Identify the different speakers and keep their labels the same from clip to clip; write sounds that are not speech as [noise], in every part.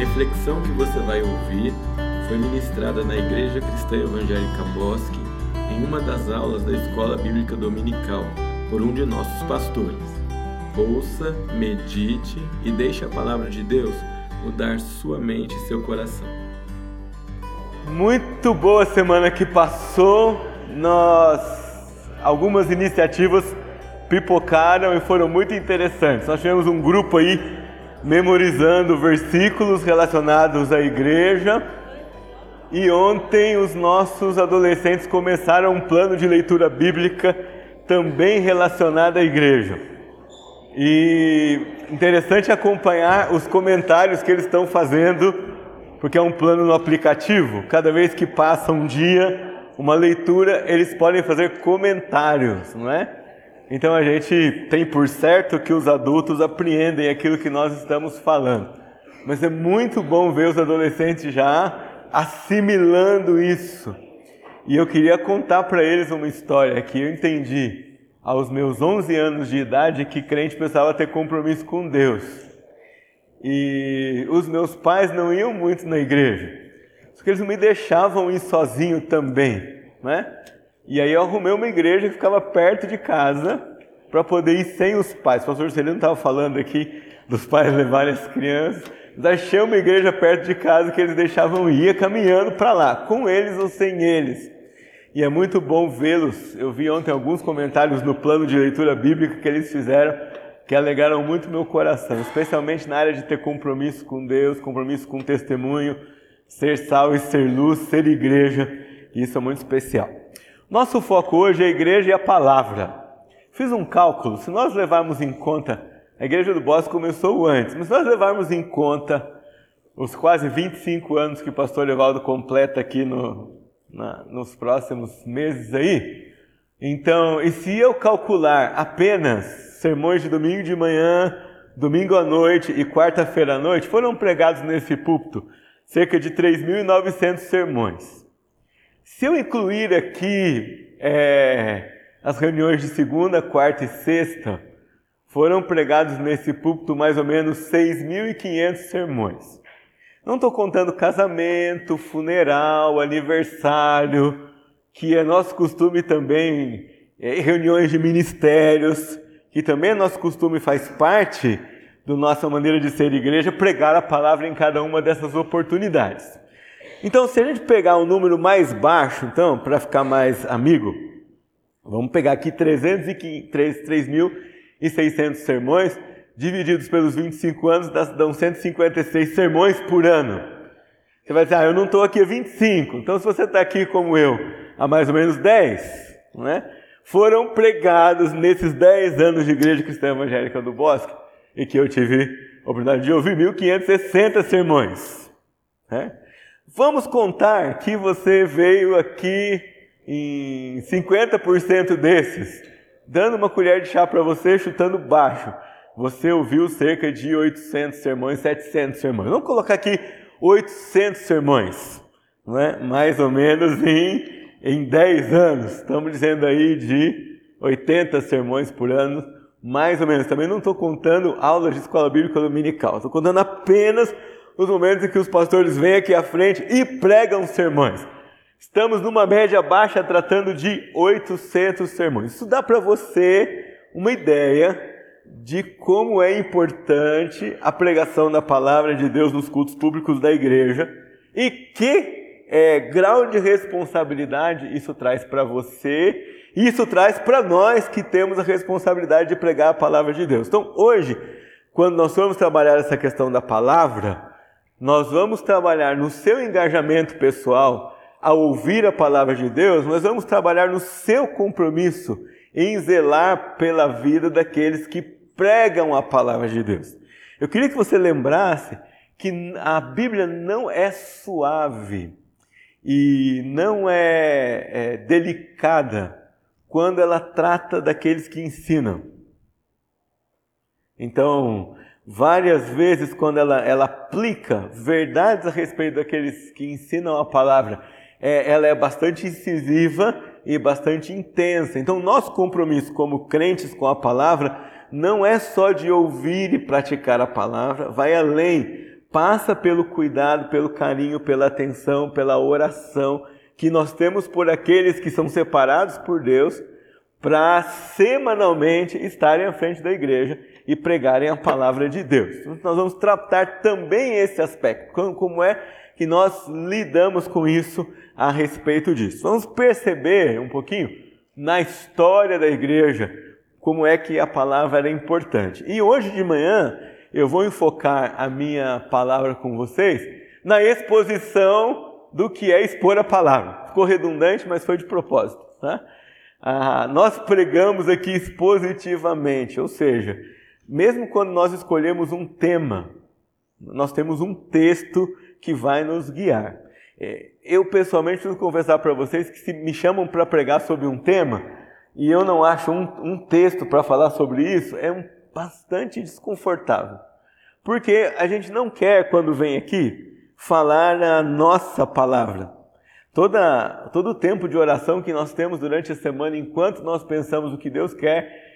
Speaker 1: reflexão que você vai ouvir foi ministrada na Igreja Cristã Evangélica Bosque em uma das aulas da Escola Bíblica Dominical por um de nossos pastores. Ouça, medite e deixe a palavra de Deus mudar sua mente e seu coração.
Speaker 2: Muito boa semana que passou. Nós algumas iniciativas pipocaram e foram muito interessantes. Nós tivemos um grupo aí memorizando versículos relacionados à igreja. E ontem os nossos adolescentes começaram um plano de leitura bíblica também relacionado à igreja. E interessante acompanhar os comentários que eles estão fazendo, porque é um plano no aplicativo. Cada vez que passa um dia, uma leitura, eles podem fazer comentários, não é? Então a gente tem por certo que os adultos apreendem aquilo que nós estamos falando. Mas é muito bom ver os adolescentes já assimilando isso. E eu queria contar para eles uma história que eu entendi aos meus 11 anos de idade que crente precisava ter compromisso com Deus. E os meus pais não iam muito na igreja. Só que eles me deixavam ir sozinho também, né? E aí eu arrumei uma igreja que ficava perto de casa para poder ir sem os pais. O pastor Celino estava falando aqui dos pais levarem as crianças. Mas achei uma igreja perto de casa que eles deixavam ir caminhando para lá, com eles ou sem eles. E é muito bom vê-los. Eu vi ontem alguns comentários no plano de leitura bíblica que eles fizeram que alegaram muito meu coração, especialmente na área de ter compromisso com Deus, compromisso com testemunho, ser sal e ser luz, ser igreja. Isso é muito especial. Nosso foco hoje é a igreja e a palavra. Fiz um cálculo, se nós levarmos em conta, a igreja do Bosque começou antes, mas se nós levarmos em conta os quase 25 anos que o pastor Evaldo completa aqui no, na, nos próximos meses aí, então, e se eu calcular apenas sermões de domingo de manhã, domingo à noite e quarta-feira à noite, foram pregados nesse púlpito cerca de 3.900 sermões. Se eu incluir aqui é, as reuniões de segunda, quarta e sexta, foram pregados nesse púlpito mais ou menos 6.500 sermões. Não estou contando casamento, funeral, aniversário, que é nosso costume também, é, reuniões de ministérios, que também é nosso costume faz parte da nossa maneira de ser igreja, pregar a palavra em cada uma dessas oportunidades. Então, se a gente pegar um número mais baixo, então, para ficar mais amigo, vamos pegar aqui 3.600 sermões, divididos pelos 25 anos, dão 156 sermões por ano. Você vai dizer, ah, eu não estou aqui há 25. Então, se você está aqui como eu, há mais ou menos 10, não é? foram pregados nesses 10 anos de Igreja Cristã Evangélica do Bosque, e que eu tive a oportunidade de ouvir 1.560 sermões. Né? Vamos contar que você veio aqui em 50% desses, dando uma colher de chá para você, chutando baixo. Você ouviu cerca de 800 sermões, 700 sermões. Vamos colocar aqui 800 sermões, não é? mais ou menos em, em 10 anos. Estamos dizendo aí de 80 sermões por ano, mais ou menos. Também não estou contando aulas de escola bíblica dominical, estou contando apenas os momentos em que os pastores vêm aqui à frente e pregam sermões. Estamos numa média baixa tratando de 800 sermões. Isso dá para você uma ideia de como é importante a pregação da palavra de Deus nos cultos públicos da igreja e que é, grau de responsabilidade isso traz para você isso traz para nós que temos a responsabilidade de pregar a palavra de Deus. Então, hoje, quando nós formos trabalhar essa questão da palavra, nós vamos trabalhar no seu engajamento pessoal a ouvir a palavra de Deus, nós vamos trabalhar no seu compromisso em zelar pela vida daqueles que pregam a palavra de Deus. Eu queria que você lembrasse que a Bíblia não é suave e não é, é delicada quando ela trata daqueles que ensinam. Então, várias vezes quando ela, ela aplica verdades a respeito daqueles que ensinam a palavra, é, ela é bastante incisiva e bastante intensa. Então, nosso compromisso como crentes com a palavra não é só de ouvir e praticar a palavra, vai além passa pelo cuidado, pelo carinho, pela atenção, pela oração que nós temos por aqueles que são separados por Deus para semanalmente estarem à frente da igreja e pregarem a palavra de Deus. Então, nós vamos tratar também esse aspecto, como é que nós lidamos com isso a respeito disso. Vamos perceber um pouquinho na história da igreja como é que a palavra era importante. E hoje de manhã eu vou enfocar a minha palavra com vocês na exposição do que é expor a palavra. Ficou redundante, mas foi de propósito. Tá? Ah, nós pregamos aqui expositivamente, ou seja, mesmo quando nós escolhemos um tema, nós temos um texto que vai nos guiar. É, eu pessoalmente preciso confessar para vocês que se me chamam para pregar sobre um tema e eu não acho um, um texto para falar sobre isso, é um, bastante desconfortável. Porque a gente não quer, quando vem aqui, falar a nossa palavra. Toda, todo o tempo de oração que nós temos durante a semana, enquanto nós pensamos o que Deus quer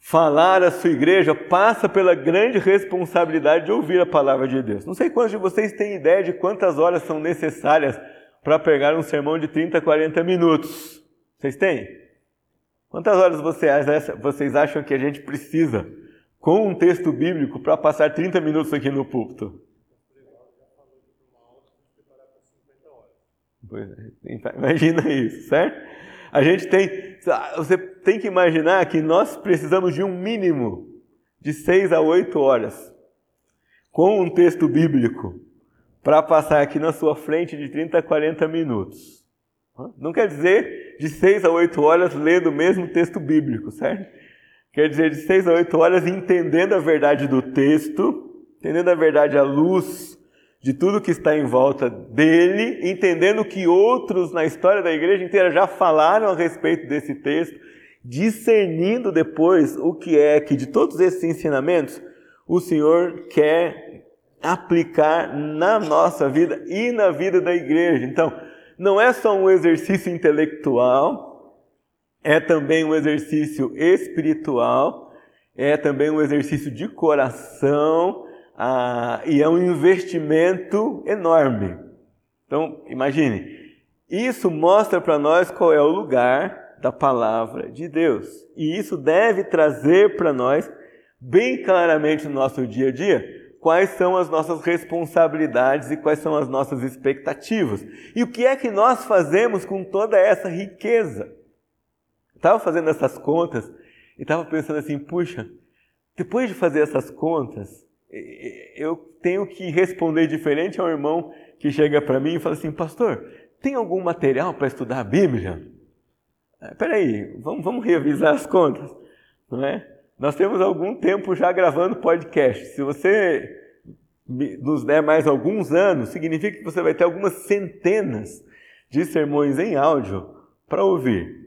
Speaker 2: falar à sua igreja, passa pela grande responsabilidade de ouvir a palavra de Deus. Não sei quantos de vocês têm ideia de quantas horas são necessárias para pregar um sermão de 30, 40 minutos. Vocês têm? Quantas horas vocês acham que a gente precisa com um texto bíblico para passar 30 minutos aqui no púlpito? É, imagina isso, certo? A gente tem, você tem que imaginar que nós precisamos de um mínimo de 6 a 8 horas com um texto bíblico para passar aqui na sua frente de 30 a 40 minutos. Não quer dizer de 6 a 8 horas lendo o mesmo texto bíblico, certo? Quer dizer de 6 a 8 horas entendendo a verdade do texto, entendendo a verdade à luz de tudo que está em volta dele, entendendo que outros na história da igreja inteira já falaram a respeito desse texto, discernindo depois o que é que de todos esses ensinamentos o Senhor quer aplicar na nossa vida e na vida da igreja. Então, não é só um exercício intelectual, é também um exercício espiritual, é também um exercício de coração, ah, e é um investimento enorme. Então, imagine, isso mostra para nós qual é o lugar da palavra de Deus. E isso deve trazer para nós, bem claramente no nosso dia a dia, quais são as nossas responsabilidades e quais são as nossas expectativas. E o que é que nós fazemos com toda essa riqueza? Estava fazendo essas contas e estava pensando assim: puxa, depois de fazer essas contas, eu tenho que responder diferente ao irmão que chega para mim e fala assim, pastor, tem algum material para estudar a Bíblia? É, peraí, vamos, vamos revisar as contas, não é? Nós temos algum tempo já gravando podcast. Se você nos der mais alguns anos, significa que você vai ter algumas centenas de sermões em áudio para ouvir.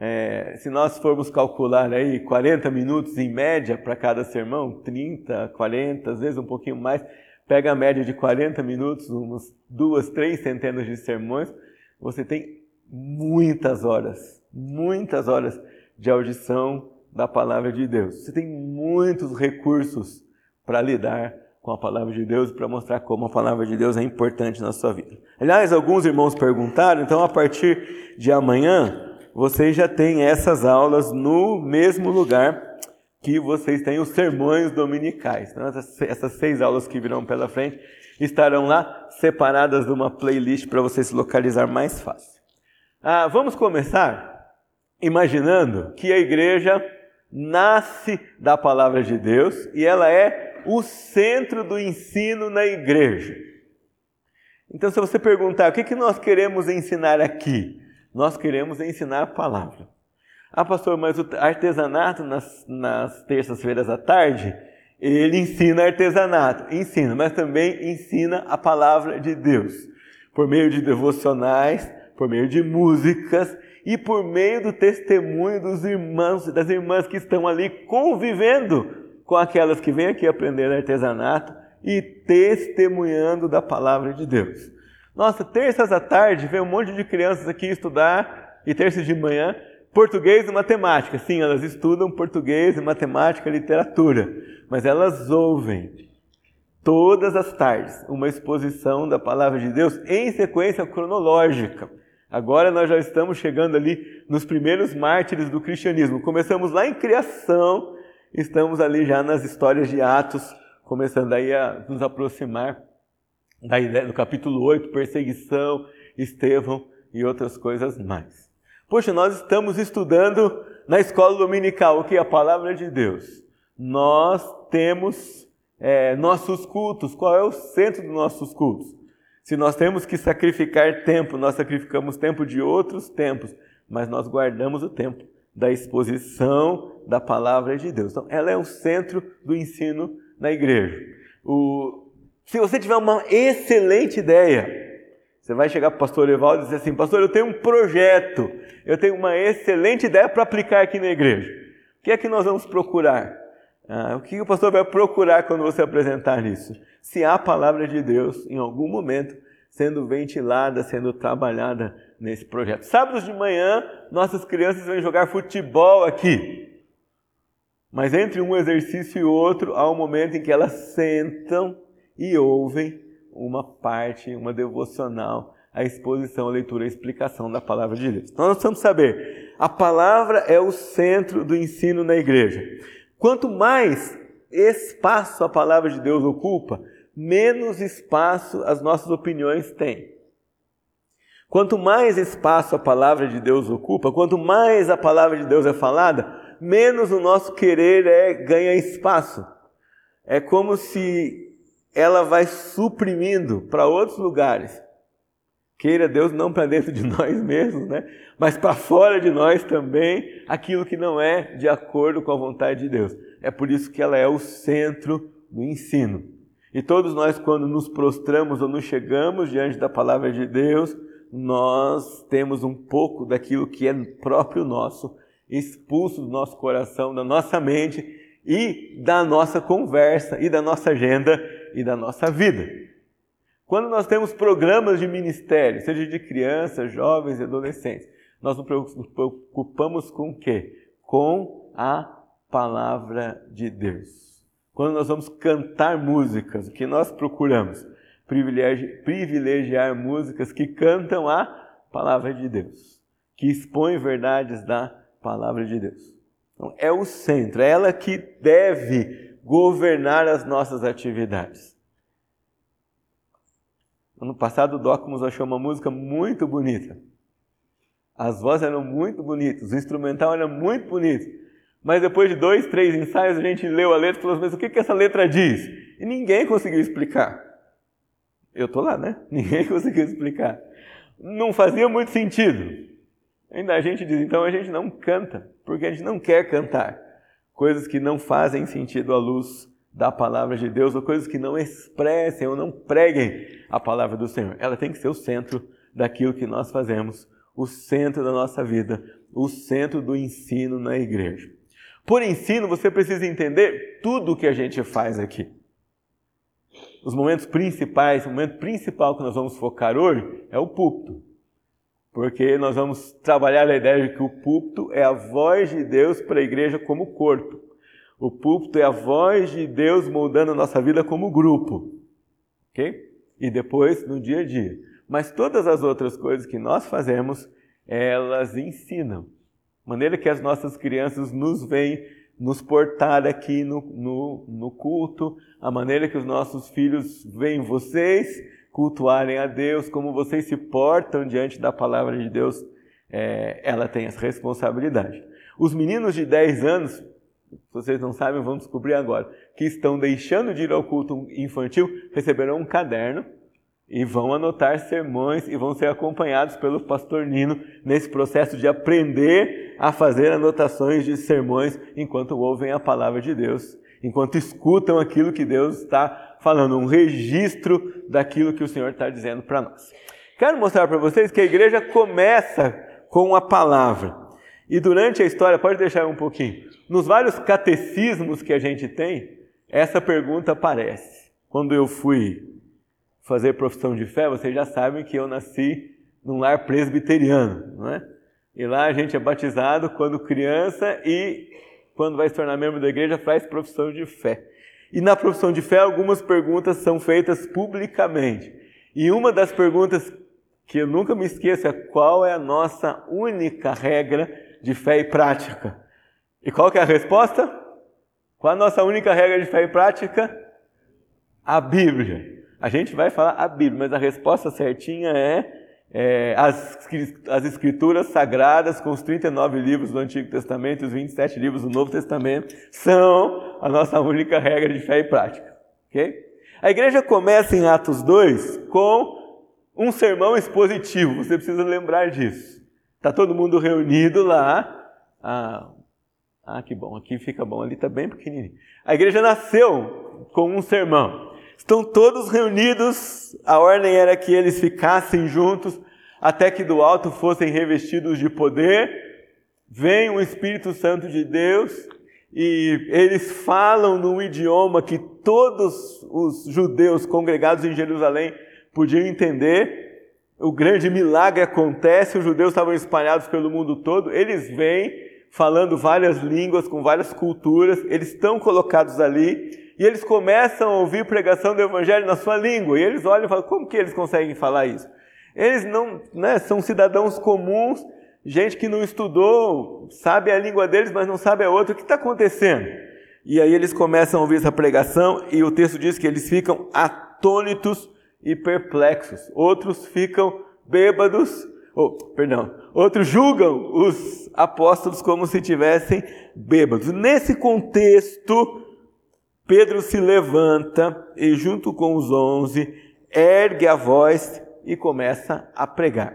Speaker 2: É, se nós formos calcular aí 40 minutos em média para cada sermão, 30, 40, às vezes um pouquinho mais, pega a média de 40 minutos, umas duas, três centenas de sermões, você tem muitas horas, muitas horas de audição da palavra de Deus. Você tem muitos recursos para lidar com a palavra de Deus e para mostrar como a palavra de Deus é importante na sua vida. Aliás, alguns irmãos perguntaram, então a partir de amanhã vocês já têm essas aulas no mesmo lugar que vocês têm os sermões dominicais. Então, essas seis aulas que virão pela frente estarão lá separadas de uma playlist para você se localizar mais fácil. Ah, vamos começar imaginando que a igreja nasce da palavra de Deus e ela é o centro do ensino na igreja. Então, se você perguntar o que, que nós queremos ensinar aqui, nós queremos ensinar a palavra. Ah, pastor, mas o artesanato nas, nas terças-feiras à tarde, ele ensina artesanato. Ensina, mas também ensina a palavra de Deus. Por meio de devocionais, por meio de músicas e por meio do testemunho dos irmãos, das irmãs que estão ali convivendo com aquelas que vêm aqui aprender artesanato e testemunhando da palavra de Deus. Nossa, terças à tarde vem um monte de crianças aqui estudar, e terças de manhã, português e matemática. Sim, elas estudam português e matemática, literatura, mas elas ouvem todas as tardes, uma exposição da palavra de Deus em sequência cronológica. Agora nós já estamos chegando ali nos primeiros mártires do cristianismo. Começamos lá em criação, estamos ali já nas histórias de Atos, começando aí a nos aproximar da ideia do capítulo 8, perseguição, Estevão e outras coisas mais. Poxa, nós estamos estudando na escola dominical o que? A palavra de Deus. Nós temos é, nossos cultos. Qual é o centro dos nossos cultos? Se nós temos que sacrificar tempo, nós sacrificamos tempo de outros tempos, mas nós guardamos o tempo da exposição da palavra de Deus. Então, ela é o centro do ensino na igreja. O... Se você tiver uma excelente ideia, você vai chegar para o pastor Evaldo e dizer assim: Pastor, eu tenho um projeto, eu tenho uma excelente ideia para aplicar aqui na igreja. O que é que nós vamos procurar? Ah, o que o pastor vai procurar quando você apresentar isso? Se há a palavra de Deus em algum momento sendo ventilada, sendo trabalhada nesse projeto. Sábados de manhã, nossas crianças vêm jogar futebol aqui. Mas entre um exercício e outro, há um momento em que elas sentam e ouvem uma parte, uma devocional, a exposição, a leitura, a explicação da palavra de Deus. Então nós precisamos saber, a palavra é o centro do ensino na igreja. Quanto mais espaço a palavra de Deus ocupa, menos espaço as nossas opiniões têm. Quanto mais espaço a palavra de Deus ocupa, quanto mais a palavra de Deus é falada, menos o nosso querer é, ganha espaço. É como se ela vai suprimindo para outros lugares. Queira Deus não para dentro de [laughs] nós mesmos, né? mas para fora de nós também, aquilo que não é de acordo com a vontade de Deus. É por isso que ela é o centro do ensino. E todos nós, quando nos prostramos ou nos chegamos diante da palavra de Deus, nós temos um pouco daquilo que é próprio nosso, expulso do nosso coração, da nossa mente e da nossa conversa e da nossa agenda e da nossa vida. Quando nós temos programas de ministério, seja de crianças, jovens e adolescentes, nós nos preocupamos com o quê? Com a palavra de Deus. Quando nós vamos cantar músicas, o que nós procuramos? Privilegiar, privilegiar músicas que cantam a palavra de Deus, que expõem verdades da palavra de Deus. Então, é o centro, é ela que deve governar as nossas atividades. Ano passado o Docmus achou uma música muito bonita. As vozes eram muito bonitas, o instrumental era muito bonito. Mas depois de dois, três ensaios, a gente leu a letra e falou, mas o que, que essa letra diz? E ninguém conseguiu explicar. Eu estou lá, né? [laughs] Ninguém conseguiu explicar. Não fazia muito sentido. Ainda a gente diz, então a gente não canta, porque a gente não quer cantar. Coisas que não fazem sentido à luz da palavra de Deus, ou coisas que não expressem ou não preguem a palavra do Senhor. Ela tem que ser o centro daquilo que nós fazemos, o centro da nossa vida, o centro do ensino na igreja. Por ensino, você precisa entender tudo o que a gente faz aqui. Os momentos principais, o momento principal que nós vamos focar hoje é o púlpito. Porque nós vamos trabalhar a ideia de que o púlpito é a voz de Deus para a igreja como corpo. O púlpito é a voz de Deus moldando a nossa vida como grupo. Ok? E depois no dia a dia. Mas todas as outras coisas que nós fazemos, elas ensinam. Maneira que as nossas crianças nos veem nos portar aqui no, no, no culto, a maneira que os nossos filhos veem vocês cultuarem a Deus, como vocês se portam diante da palavra de Deus, é, ela tem essa responsabilidade. Os meninos de 10 anos se vocês não sabem, vão descobrir agora, que estão deixando de ir ao culto infantil, receberão um caderno e vão anotar sermões e vão ser acompanhados pelo pastor Nino nesse processo de aprender a fazer anotações de sermões enquanto ouvem a palavra de Deus, enquanto escutam aquilo que Deus está falando, um registro daquilo que o Senhor está dizendo para nós. Quero mostrar para vocês que a igreja começa com a palavra. E durante a história, pode deixar um pouquinho, nos vários catecismos que a gente tem, essa pergunta aparece. Quando eu fui fazer profissão de fé, vocês já sabem que eu nasci num lar presbiteriano, não é? E lá a gente é batizado quando criança e quando vai se tornar membro da igreja faz profissão de fé. E na profissão de fé, algumas perguntas são feitas publicamente. E uma das perguntas que eu nunca me esqueço é qual é a nossa única regra de fé e prática? E qual que é a resposta? Qual a nossa única regra de fé e prática? A Bíblia. A gente vai falar a Bíblia, mas a resposta certinha é é, as, as escrituras sagradas, com os 39 livros do Antigo Testamento e os 27 livros do Novo Testamento, são a nossa única regra de fé e prática. Okay? A igreja começa em Atos 2 com um sermão expositivo, você precisa lembrar disso. Está todo mundo reunido lá. Ah, ah, que bom, aqui fica bom, ali está bem pequenininho. A igreja nasceu com um sermão. Estão todos reunidos, a ordem era que eles ficassem juntos até que do alto fossem revestidos de poder. Vem o Espírito Santo de Deus e eles falam num idioma que todos os judeus congregados em Jerusalém podiam entender. O grande milagre acontece, os judeus estavam espalhados pelo mundo todo, eles vêm falando várias línguas, com várias culturas, eles estão colocados ali e eles começam a ouvir pregação do evangelho na sua língua, e eles olham e falam: como que eles conseguem falar isso? Eles não, né, são cidadãos comuns, gente que não estudou, sabe a língua deles, mas não sabe a outra. O que está acontecendo? E aí eles começam a ouvir essa pregação, e o texto diz que eles ficam atônitos e perplexos. Outros ficam bêbados, oh, perdão, outros julgam os apóstolos como se tivessem bêbados. Nesse contexto, Pedro se levanta e, junto com os onze, ergue a voz e começa a pregar.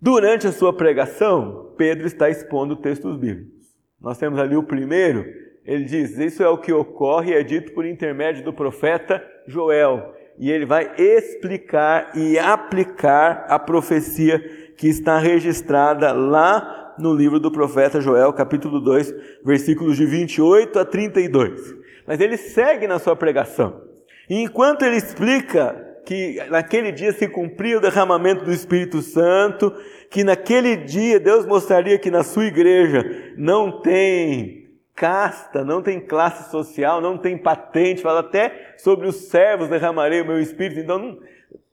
Speaker 2: Durante a sua pregação, Pedro está expondo textos bíblicos. Nós temos ali o primeiro, ele diz: Isso é o que ocorre é dito por intermédio do profeta Joel. E ele vai explicar e aplicar a profecia que está registrada lá no livro do profeta Joel, capítulo 2, versículos de 28 a 32 mas ele segue na sua pregação. E enquanto ele explica que naquele dia se cumpria o derramamento do Espírito Santo, que naquele dia Deus mostraria que na sua igreja não tem casta, não tem classe social, não tem patente, fala até sobre os servos derramarei o meu Espírito. Então,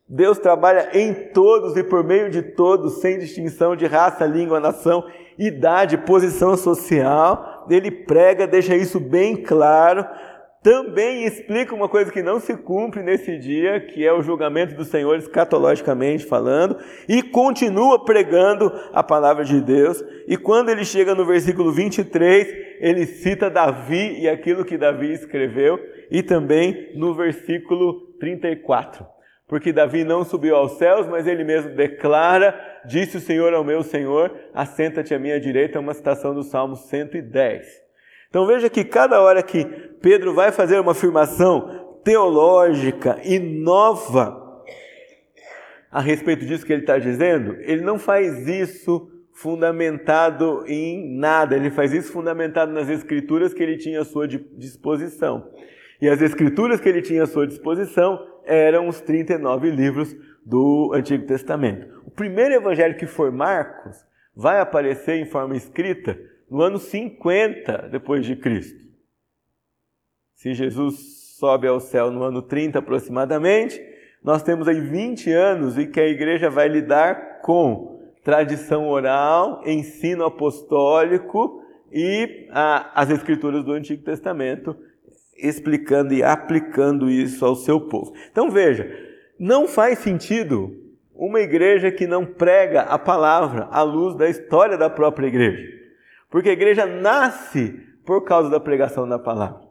Speaker 2: Deus trabalha em todos e por meio de todos, sem distinção de raça, língua, nação, idade, posição social ele prega, deixa isso bem claro. Também explica uma coisa que não se cumpre nesse dia, que é o julgamento do Senhor escatologicamente falando, e continua pregando a palavra de Deus. E quando ele chega no versículo 23, ele cita Davi e aquilo que Davi escreveu, e também no versículo 34 porque Davi não subiu aos céus, mas ele mesmo declara: Disse o Senhor ao meu Senhor, assenta-te à minha direita, é uma citação do Salmo 110. Então veja que cada hora que Pedro vai fazer uma afirmação teológica e nova a respeito disso que ele está dizendo, ele não faz isso fundamentado em nada, ele faz isso fundamentado nas escrituras que ele tinha à sua disposição. E as escrituras que ele tinha à sua disposição eram os 39 livros do Antigo Testamento. O primeiro evangelho que foi Marcos vai aparecer em forma escrita no ano 50 depois de Cristo. Se Jesus sobe ao céu no ano 30 aproximadamente, nós temos aí 20 anos em que a igreja vai lidar com tradição oral, ensino apostólico e a, as escrituras do Antigo Testamento explicando e aplicando isso ao seu povo. Então veja, não faz sentido uma igreja que não prega a palavra à luz da história da própria igreja. Porque a igreja nasce por causa da pregação da palavra.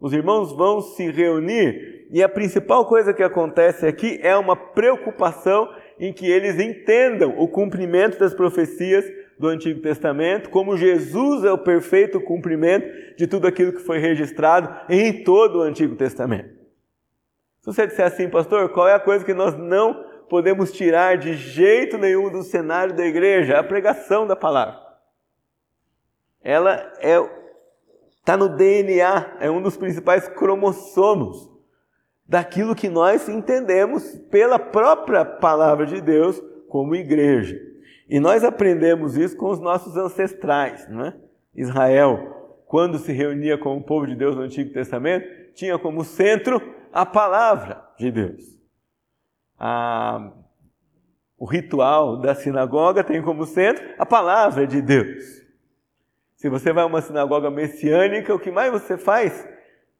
Speaker 2: Os irmãos vão se reunir e a principal coisa que acontece aqui é uma preocupação em que eles entendam o cumprimento das profecias do Antigo Testamento, como Jesus é o perfeito cumprimento de tudo aquilo que foi registrado em todo o Antigo Testamento. Se você disser assim, pastor, qual é a coisa que nós não podemos tirar de jeito nenhum do cenário da igreja? A pregação da palavra. Ela é está no DNA, é um dos principais cromossomos daquilo que nós entendemos pela própria palavra de Deus como igreja. E nós aprendemos isso com os nossos ancestrais, não é? Israel. quando se reunia com o povo de Deus no Antigo Testamento, tinha como centro a palavra de Deus. A, o ritual da sinagoga tem como centro a palavra de Deus. Se você vai a uma sinagoga messiânica, o que mais você faz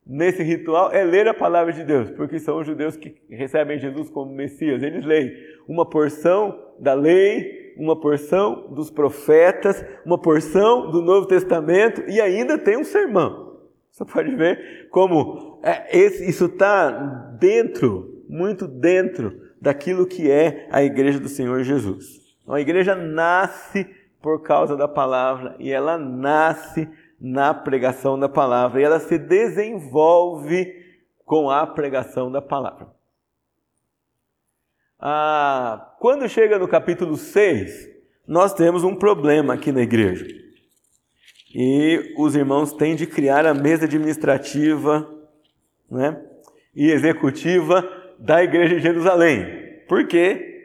Speaker 2: nesse ritual é ler a palavra de Deus, porque são os judeus que recebem Jesus como Messias. Eles leem uma porção da lei, uma porção dos profetas, uma porção do Novo Testamento e ainda tem um sermão. Você pode ver como é, esse, isso está dentro, muito dentro daquilo que é a igreja do Senhor Jesus. A igreja nasce por causa da palavra e ela nasce na pregação da palavra e ela se desenvolve com a pregação da palavra. Ah, quando chega no capítulo 6, nós temos um problema aqui na igreja. E os irmãos têm de criar a mesa administrativa né, e executiva da igreja de Jerusalém. Porque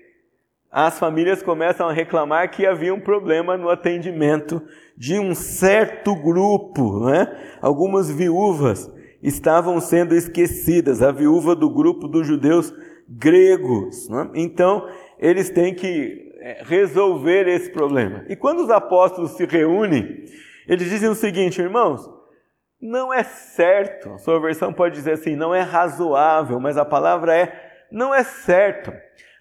Speaker 2: as famílias começam a reclamar que havia um problema no atendimento de um certo grupo, né? Algumas viúvas estavam sendo esquecidas, a viúva do grupo dos judeus gregos. Né? Então, eles têm que é, resolver esse problema. E quando os apóstolos se reúnem, eles dizem o seguinte, irmãos, não é certo, a sua versão pode dizer assim, não é razoável, mas a palavra é não é certo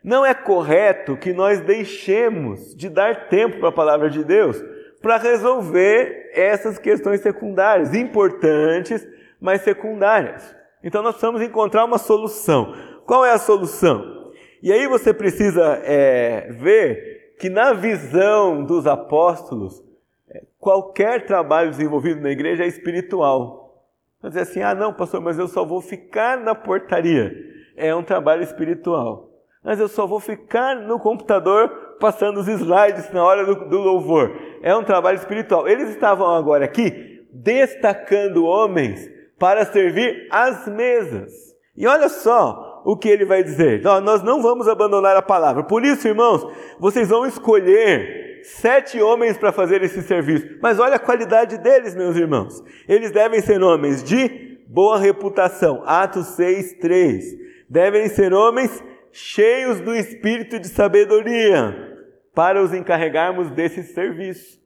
Speaker 2: não é correto que nós deixemos de dar tempo para a palavra de Deus para resolver essas questões secundárias, importantes, mas secundárias. Então nós precisamos encontrar uma solução. Qual é a solução? E aí você precisa é, ver que na visão dos apóstolos, é, qualquer trabalho desenvolvido na igreja é espiritual. Você dizer assim, ah não, pastor, mas eu só vou ficar na portaria. É um trabalho espiritual mas eu só vou ficar no computador passando os slides na hora do, do louvor. É um trabalho espiritual. Eles estavam agora aqui destacando homens para servir as mesas. E olha só o que ele vai dizer: nós não vamos abandonar a palavra. Por isso, irmãos, vocês vão escolher sete homens para fazer esse serviço. Mas olha a qualidade deles, meus irmãos. Eles devem ser homens de boa reputação. Atos 6, 3. Devem ser homens cheios do espírito de sabedoria, para os encarregarmos desse serviço.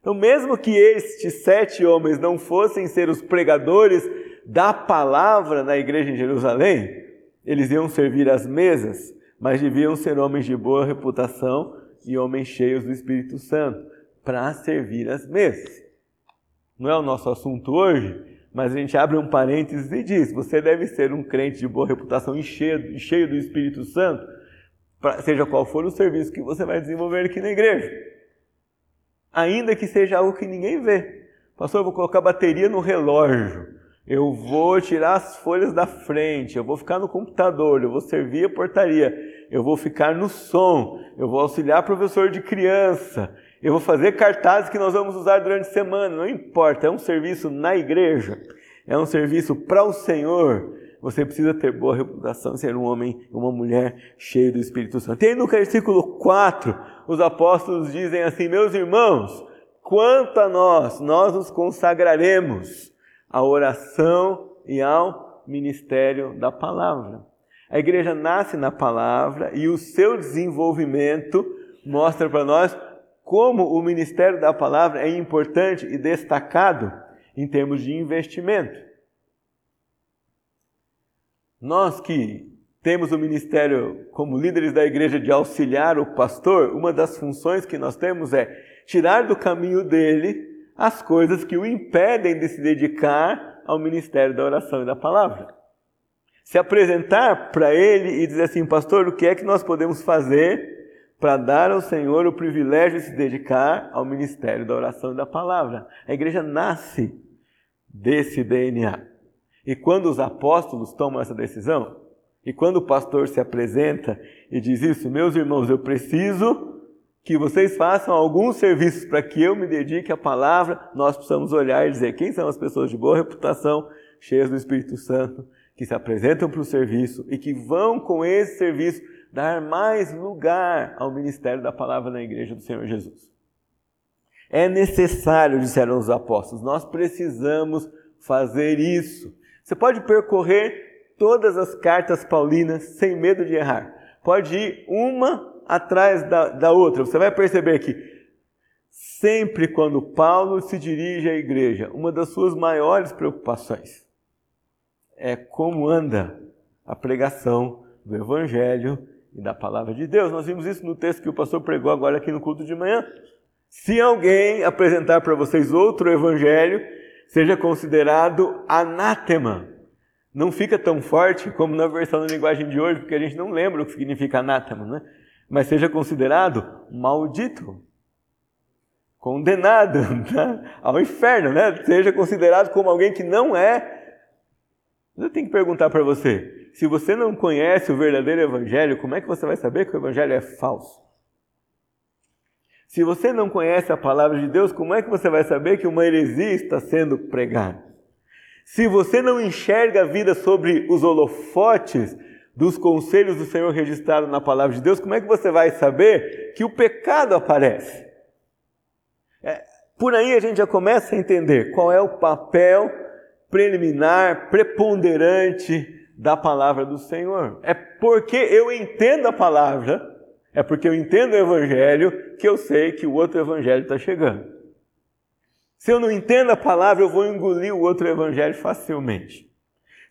Speaker 2: Então, mesmo que estes sete homens não fossem ser os pregadores da palavra na igreja em Jerusalém, eles iam servir as mesas, mas deviam ser homens de boa reputação e homens cheios do Espírito Santo para servir as mesas. Não é o nosso assunto hoje, mas a gente abre um parênteses e diz: você deve ser um crente de boa reputação e cheio, cheio do Espírito Santo, pra, seja qual for o serviço que você vai desenvolver aqui na igreja. Ainda que seja algo que ninguém vê. Pastor, eu vou colocar bateria no relógio. Eu vou tirar as folhas da frente, eu vou ficar no computador, eu vou servir a portaria, eu vou ficar no som, eu vou auxiliar professor de criança, eu vou fazer cartazes que nós vamos usar durante a semana, não importa, é um serviço na igreja, é um serviço para o Senhor. Você precisa ter boa reputação, ser um homem uma mulher cheio do Espírito Santo. E aí no versículo 4, os apóstolos dizem assim: Meus irmãos, quanto a nós, nós nos consagraremos à oração e ao ministério da palavra. A igreja nasce na palavra e o seu desenvolvimento mostra para nós como o ministério da palavra é importante e destacado em termos de investimento. Nós que temos o ministério como líderes da igreja de auxiliar o pastor, uma das funções que nós temos é tirar do caminho dele as coisas que o impedem de se dedicar ao ministério da oração e da palavra. Se apresentar para ele e dizer assim, pastor, o que é que nós podemos fazer para dar ao Senhor o privilégio de se dedicar ao ministério da oração e da palavra. A igreja nasce desse DNA. E quando os apóstolos tomam essa decisão, e quando o pastor se apresenta e diz isso, meus irmãos, eu preciso que vocês façam alguns serviços para que eu me dedique à palavra, nós precisamos olhar e dizer quem são as pessoas de boa reputação, cheias do Espírito Santo, que se apresentam para o serviço e que vão com esse serviço dar mais lugar ao ministério da palavra na igreja do Senhor Jesus. É necessário, disseram os apóstolos, nós precisamos fazer isso. Você pode percorrer todas as cartas paulinas sem medo de errar. Pode ir uma atrás da, da outra. Você vai perceber que sempre quando Paulo se dirige à igreja, uma das suas maiores preocupações é como anda a pregação do Evangelho e da palavra de Deus. Nós vimos isso no texto que o pastor pregou agora aqui no culto de manhã. Se alguém apresentar para vocês outro evangelho, seja considerado anátema. Não fica tão forte como na versão da linguagem de hoje, porque a gente não lembra o que significa anátema, né? Mas seja considerado maldito, condenado [laughs] né? ao inferno, né? Seja considerado como alguém que não é. Eu tenho que perguntar para você: se você não conhece o verdadeiro evangelho, como é que você vai saber que o evangelho é falso? Se você não conhece a palavra de Deus, como é que você vai saber que uma heresia está sendo pregada? Se você não enxerga a vida sobre os holofotes dos conselhos do Senhor registrados na palavra de Deus, como é que você vai saber que o pecado aparece? É, por aí a gente já começa a entender qual é o papel preliminar, preponderante da palavra do Senhor. É porque eu entendo a palavra é porque eu entendo o Evangelho que eu sei que o outro Evangelho está chegando. Se eu não entendo a palavra, eu vou engolir o outro Evangelho facilmente.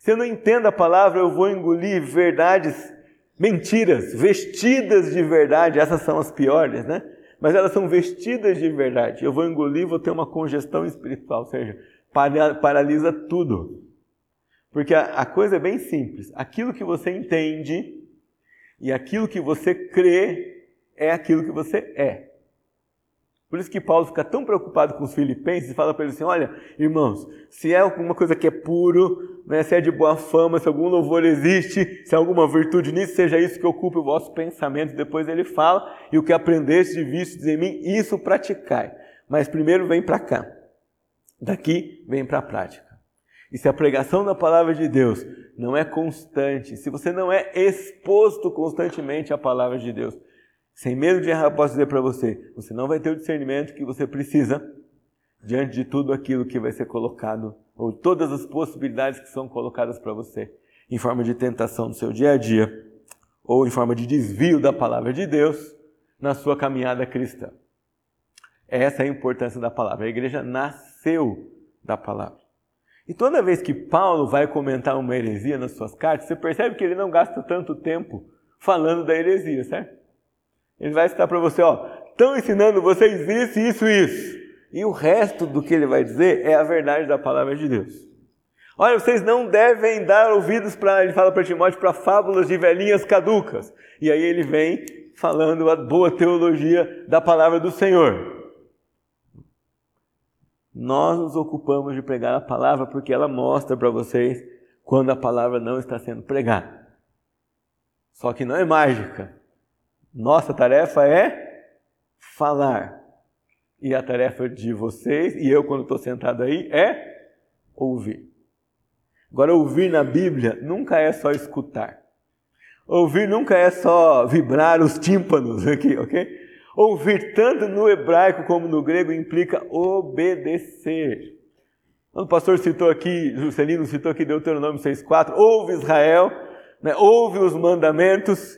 Speaker 2: Se eu não entendo a palavra, eu vou engolir verdades, mentiras, vestidas de verdade. Essas são as piores, né? Mas elas são vestidas de verdade. Eu vou engolir, vou ter uma congestão espiritual, ou seja, paralisa tudo. Porque a, a coisa é bem simples. Aquilo que você entende e aquilo que você crê é aquilo que você é. Por isso que Paulo fica tão preocupado com os filipenses e fala para eles assim: olha, irmãos, se é alguma coisa que é puro, né, se é de boa fama, se algum louvor existe, se há alguma virtude nisso, seja isso que ocupe o vosso pensamento. Depois ele fala: e o que aprendeste de vistos em mim, isso praticai. Mas primeiro vem para cá. Daqui vem para a prática. E se a pregação da palavra de Deus não é constante, se você não é exposto constantemente à palavra de Deus, sem medo de errar, posso dizer para você, você não vai ter o discernimento que você precisa diante de tudo aquilo que vai ser colocado, ou todas as possibilidades que são colocadas para você, em forma de tentação no seu dia a dia, ou em forma de desvio da palavra de Deus na sua caminhada cristã. Essa é a importância da palavra. A igreja nasceu da palavra. E toda vez que Paulo vai comentar uma heresia nas suas cartas, você percebe que ele não gasta tanto tempo falando da heresia, certo? Ele vai citar para você, ó, estão ensinando vocês isso, isso, isso. E o resto do que ele vai dizer é a verdade da palavra de Deus. Olha, vocês não devem dar ouvidos para, ele fala para Timóteo, para fábulas de velhinhas caducas. E aí ele vem falando a boa teologia da palavra do Senhor. Nós nos ocupamos de pregar a palavra porque ela mostra para vocês quando a palavra não está sendo pregada. Só que não é mágica. Nossa tarefa é falar. E a tarefa de vocês, e eu quando estou sentado aí, é ouvir. Agora, ouvir na Bíblia nunca é só escutar. Ouvir nunca é só vibrar os tímpanos aqui, ok? Ouvir tanto no hebraico como no grego implica obedecer. O pastor citou aqui, Juscelino citou aqui Deuteronômio 6,4, ouve Israel, né, ouve os mandamentos.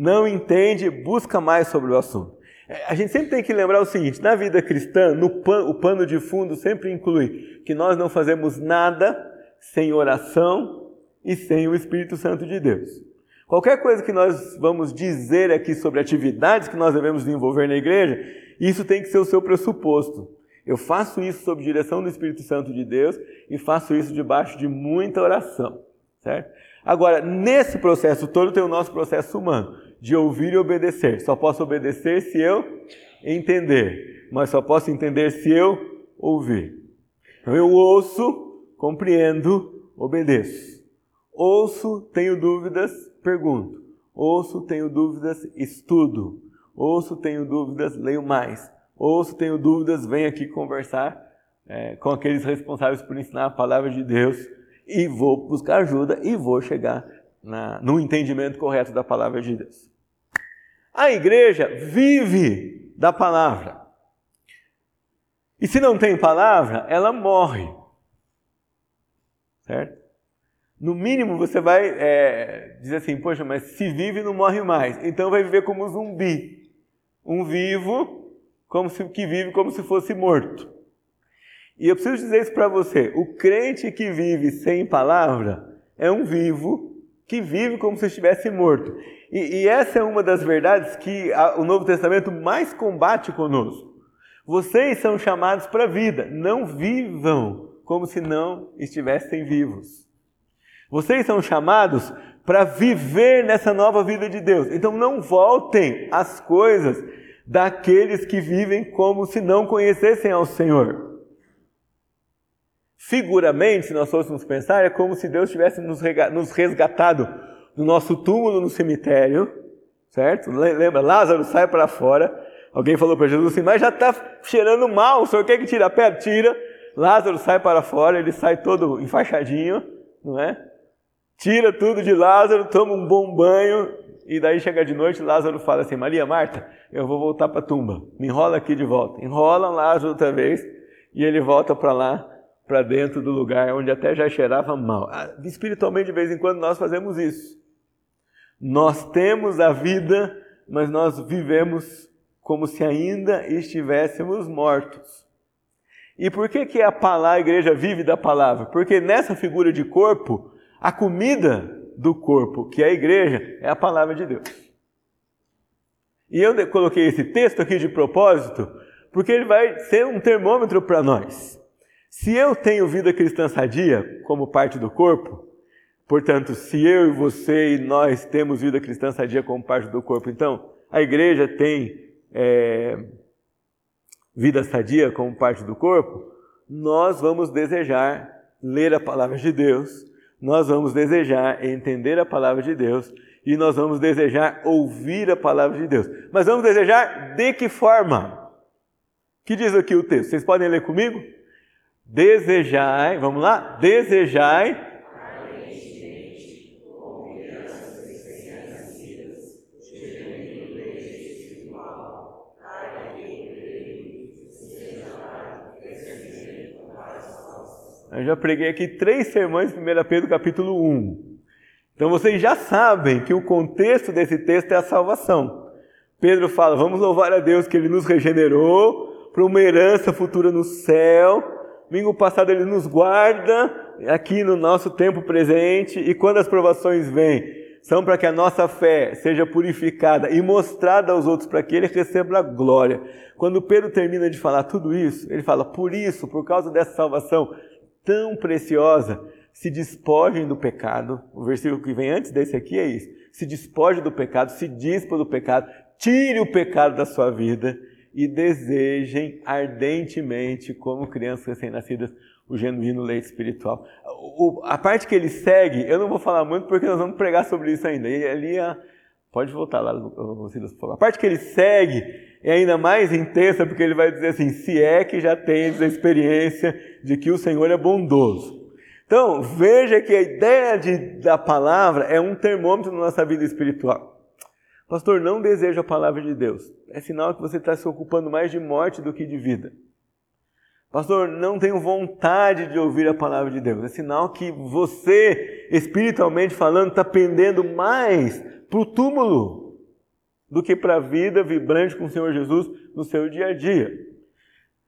Speaker 2: Não entende, busca mais sobre o assunto. É, a gente sempre tem que lembrar o seguinte: na vida cristã, pan, o pano de fundo sempre inclui que nós não fazemos nada sem oração e sem o Espírito Santo de Deus. Qualquer coisa que nós vamos dizer aqui sobre atividades que nós devemos desenvolver na igreja, isso tem que ser o seu pressuposto. Eu faço isso sob direção do Espírito Santo de Deus e faço isso debaixo de muita oração, certo? Agora, nesse processo todo tem o nosso processo humano, de ouvir e obedecer. Só posso obedecer se eu entender, mas só posso entender se eu ouvir. Então eu ouço, compreendo, obedeço. Ouço, tenho dúvidas, pergunto. Ouço, tenho dúvidas, estudo. Ouço, tenho dúvidas, leio mais. Ouço, tenho dúvidas, venho aqui conversar é, com aqueles responsáveis por ensinar a palavra de Deus e vou buscar ajuda e vou chegar na, no entendimento correto da palavra de Deus. A igreja vive da palavra. E se não tem palavra, ela morre. Certo? No mínimo você vai é, dizer assim, poxa, mas se vive não morre mais. Então vai viver como um zumbi. Um vivo como se, que vive como se fosse morto. E eu preciso dizer isso para você: o crente que vive sem palavra é um vivo que vive como se estivesse morto. E, e essa é uma das verdades que a, o Novo Testamento mais combate conosco. Vocês são chamados para a vida, não vivam como se não estivessem vivos. Vocês são chamados para viver nessa nova vida de Deus. Então não voltem às coisas daqueles que vivem como se não conhecessem ao Senhor. Figuramente, se nós fôssemos pensar, é como se Deus tivesse nos resgatado do nosso túmulo no cemitério, certo? Lembra? Lázaro sai para fora. Alguém falou para Jesus assim: Mas já está cheirando mal, o senhor quer que tire a pedra? Tira. Lázaro sai para fora, ele sai todo enfaixadinho, não é? Tira tudo de Lázaro, toma um bom banho, e daí chega de noite, Lázaro fala assim: Maria, Marta, eu vou voltar para a tumba, me enrola aqui de volta. Enrola Lázaro outra vez, e ele volta para lá para dentro do lugar onde até já cheirava mal. Ah, espiritualmente, de vez em quando, nós fazemos isso. Nós temos a vida, mas nós vivemos como se ainda estivéssemos mortos. E por que, que a, palavra, a igreja vive da palavra? Porque nessa figura de corpo, a comida do corpo, que é a igreja, é a palavra de Deus. E eu coloquei esse texto aqui de propósito, porque ele vai ser um termômetro para nós. Se eu tenho vida cristã sadia como parte do corpo, portanto, se eu e você e nós temos vida cristã sadia como parte do corpo, então a igreja tem é, vida sadia como parte do corpo, nós vamos desejar ler a palavra de Deus, nós vamos desejar entender a palavra de Deus e nós vamos desejar ouvir a palavra de Deus. Mas vamos desejar de que forma? que diz aqui o texto? Vocês podem ler comigo? Desejai, vamos lá? Desejai. Eu já preguei aqui três sermões, 1 Pedro capítulo 1. Então vocês já sabem que o contexto desse texto é a salvação. Pedro fala: vamos louvar a Deus que Ele nos regenerou para uma herança futura no céu Domingo passado ele nos guarda aqui no nosso tempo presente e quando as provações vêm, são para que a nossa fé seja purificada e mostrada aos outros para que ele receba a glória. Quando Pedro termina de falar tudo isso, ele fala: "Por isso, por causa dessa salvação tão preciosa, se despojem do pecado". O versículo que vem antes desse aqui é isso: "Se despoje do pecado, se dispa do pecado, tire o pecado da sua vida e desejem ardentemente, como crianças recém-nascidas, o genuíno leite espiritual. O, a parte que ele segue, eu não vou falar muito porque nós vamos pregar sobre isso ainda. E ali, pode voltar lá, Silas, por favor. A parte que ele segue é ainda mais intensa porque ele vai dizer assim: se é que já tens a experiência de que o Senhor é bondoso. Então, veja que a ideia de, da palavra é um termômetro na nossa vida espiritual. Pastor, não desejo a palavra de Deus. É sinal que você está se ocupando mais de morte do que de vida. Pastor, não tenho vontade de ouvir a palavra de Deus. É sinal que você, espiritualmente falando, está pendendo mais para o túmulo do que para a vida vibrante com o Senhor Jesus no seu dia a dia.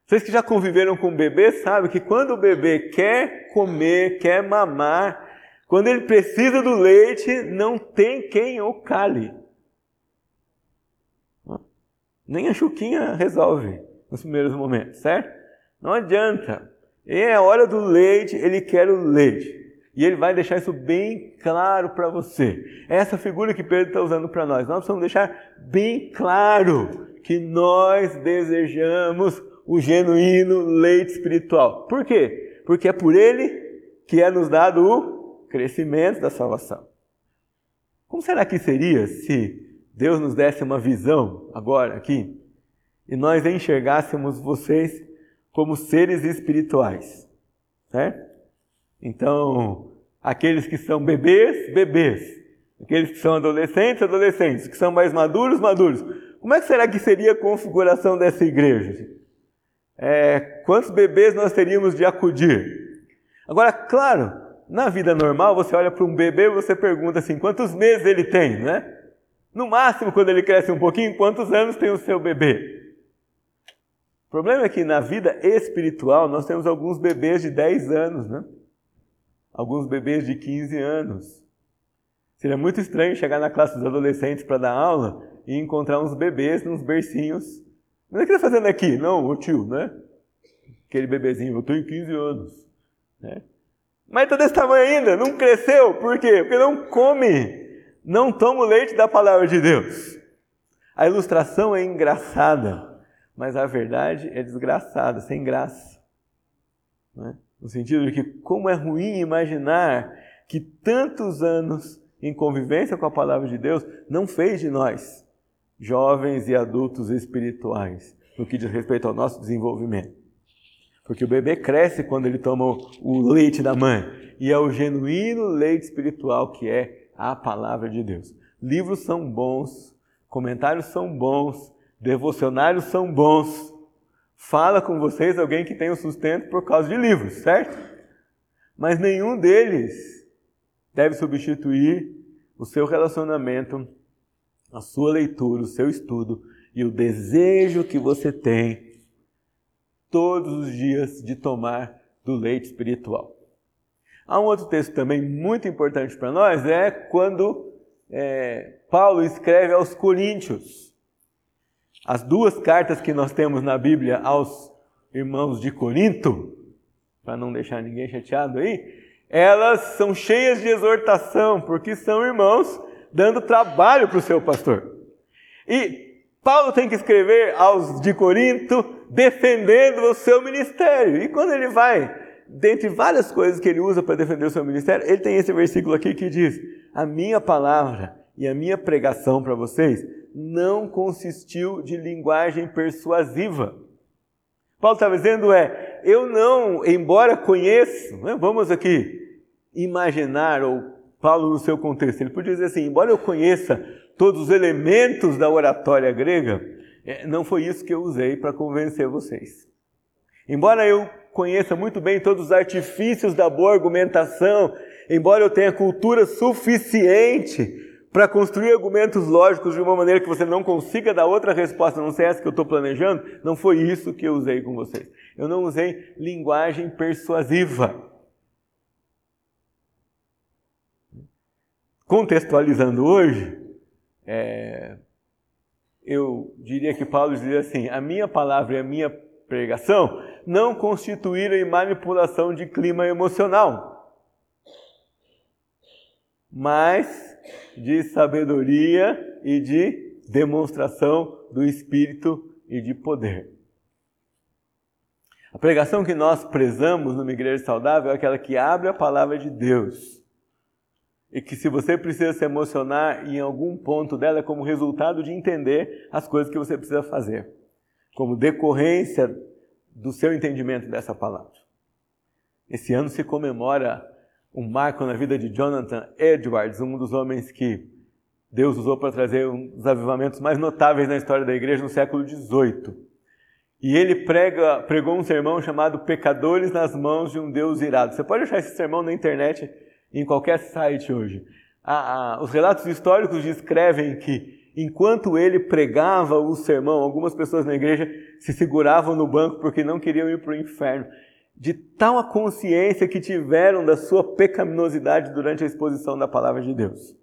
Speaker 2: Vocês que já conviveram com o bebê sabem que quando o bebê quer comer, quer mamar, quando ele precisa do leite, não tem quem o cale. Nem a chuquinha resolve nos primeiros momentos, certo? Não adianta. É a hora do leite, ele quer o leite. E ele vai deixar isso bem claro para você. É essa figura que Pedro está usando para nós. Nós precisamos deixar bem claro que nós desejamos o genuíno leite espiritual. Por quê? Porque é por ele que é nos dado o crescimento da salvação. Como será que seria se Deus nos desse uma visão agora aqui e nós enxergássemos vocês como seres espirituais, certo? Então, aqueles que são bebês, bebês. Aqueles que são adolescentes, adolescentes. Que são mais maduros, maduros. Como é que será que seria a configuração dessa igreja? É, quantos bebês nós teríamos de acudir? Agora, claro, na vida normal, você olha para um bebê e você pergunta assim, quantos meses ele tem, né? No máximo, quando ele cresce um pouquinho, quantos anos tem o seu bebê? O problema é que na vida espiritual nós temos alguns bebês de 10 anos, né? alguns bebês de 15 anos. Seria muito estranho chegar na classe dos adolescentes para dar aula e encontrar uns bebês nos bercinhos. Mas o que está fazendo aqui? Não, o tio, né? Aquele bebezinho, eu tenho 15 anos. Né? Mas está desse tamanho ainda, não cresceu. Por quê? Porque não come, não toma o leite da palavra de Deus. A ilustração é engraçada, mas a verdade é desgraçada, sem graça. Né? No sentido de que, como é ruim imaginar que tantos anos em convivência com a palavra de Deus não fez de nós jovens e adultos espirituais no que diz respeito ao nosso desenvolvimento. Porque o bebê cresce quando ele toma o leite da mãe, e é o genuíno leite espiritual que é a palavra de Deus. Livros são bons, comentários são bons, devocionários são bons, fala com vocês alguém que tem o sustento por causa de livros, certo? Mas nenhum deles deve substituir o seu relacionamento, a sua leitura, o seu estudo e o desejo que você tem todos os dias de tomar do leite espiritual. Há um outro texto também muito importante para nós, é quando é, Paulo escreve aos Coríntios. As duas cartas que nós temos na Bíblia aos irmãos de Corinto, para não deixar ninguém chateado aí, elas são cheias de exortação, porque são irmãos dando trabalho para o seu pastor. E Paulo tem que escrever aos de Corinto defendendo o seu ministério. E quando ele vai, dentre várias coisas que ele usa para defender o seu ministério, ele tem esse versículo aqui que diz: A minha palavra e a minha pregação para vocês não consistiu de linguagem persuasiva. Paulo está dizendo é, eu não, embora conheça, né, vamos aqui imaginar, ou Paulo no seu contexto, ele podia dizer assim, embora eu conheça todos os elementos da oratória grega, é, não foi isso que eu usei para convencer vocês. Embora eu conheça muito bem todos os artifícios da boa argumentação, embora eu tenha cultura suficiente para construir argumentos lógicos de uma maneira que você não consiga dar outra resposta, não sei essa que eu estou planejando, não foi isso que eu usei com vocês. Eu não usei linguagem persuasiva. Contextualizando hoje, é, eu diria que Paulo dizia assim: a minha palavra e a minha pregação não constituíram manipulação de clima emocional, mas de sabedoria e de demonstração do Espírito e de poder. A pregação que nós prezamos numa igreja saudável é aquela que abre a palavra de Deus. E que, se você precisa se emocionar em algum ponto dela, é como resultado de entender as coisas que você precisa fazer, como decorrência do seu entendimento dessa palavra. Esse ano se comemora um marco na vida de Jonathan Edwards, um dos homens que Deus usou para trazer um dos avivamentos mais notáveis na história da igreja no século XVIII. E ele prega, pregou um sermão chamado Pecadores nas mãos de um Deus irado. Você pode achar esse sermão na internet, em qualquer site hoje. Ah, ah, os relatos históricos descrevem que, enquanto ele pregava o sermão, algumas pessoas na igreja se seguravam no banco porque não queriam ir para o inferno de tal a consciência que tiveram da sua pecaminosidade durante a exposição da palavra de Deus.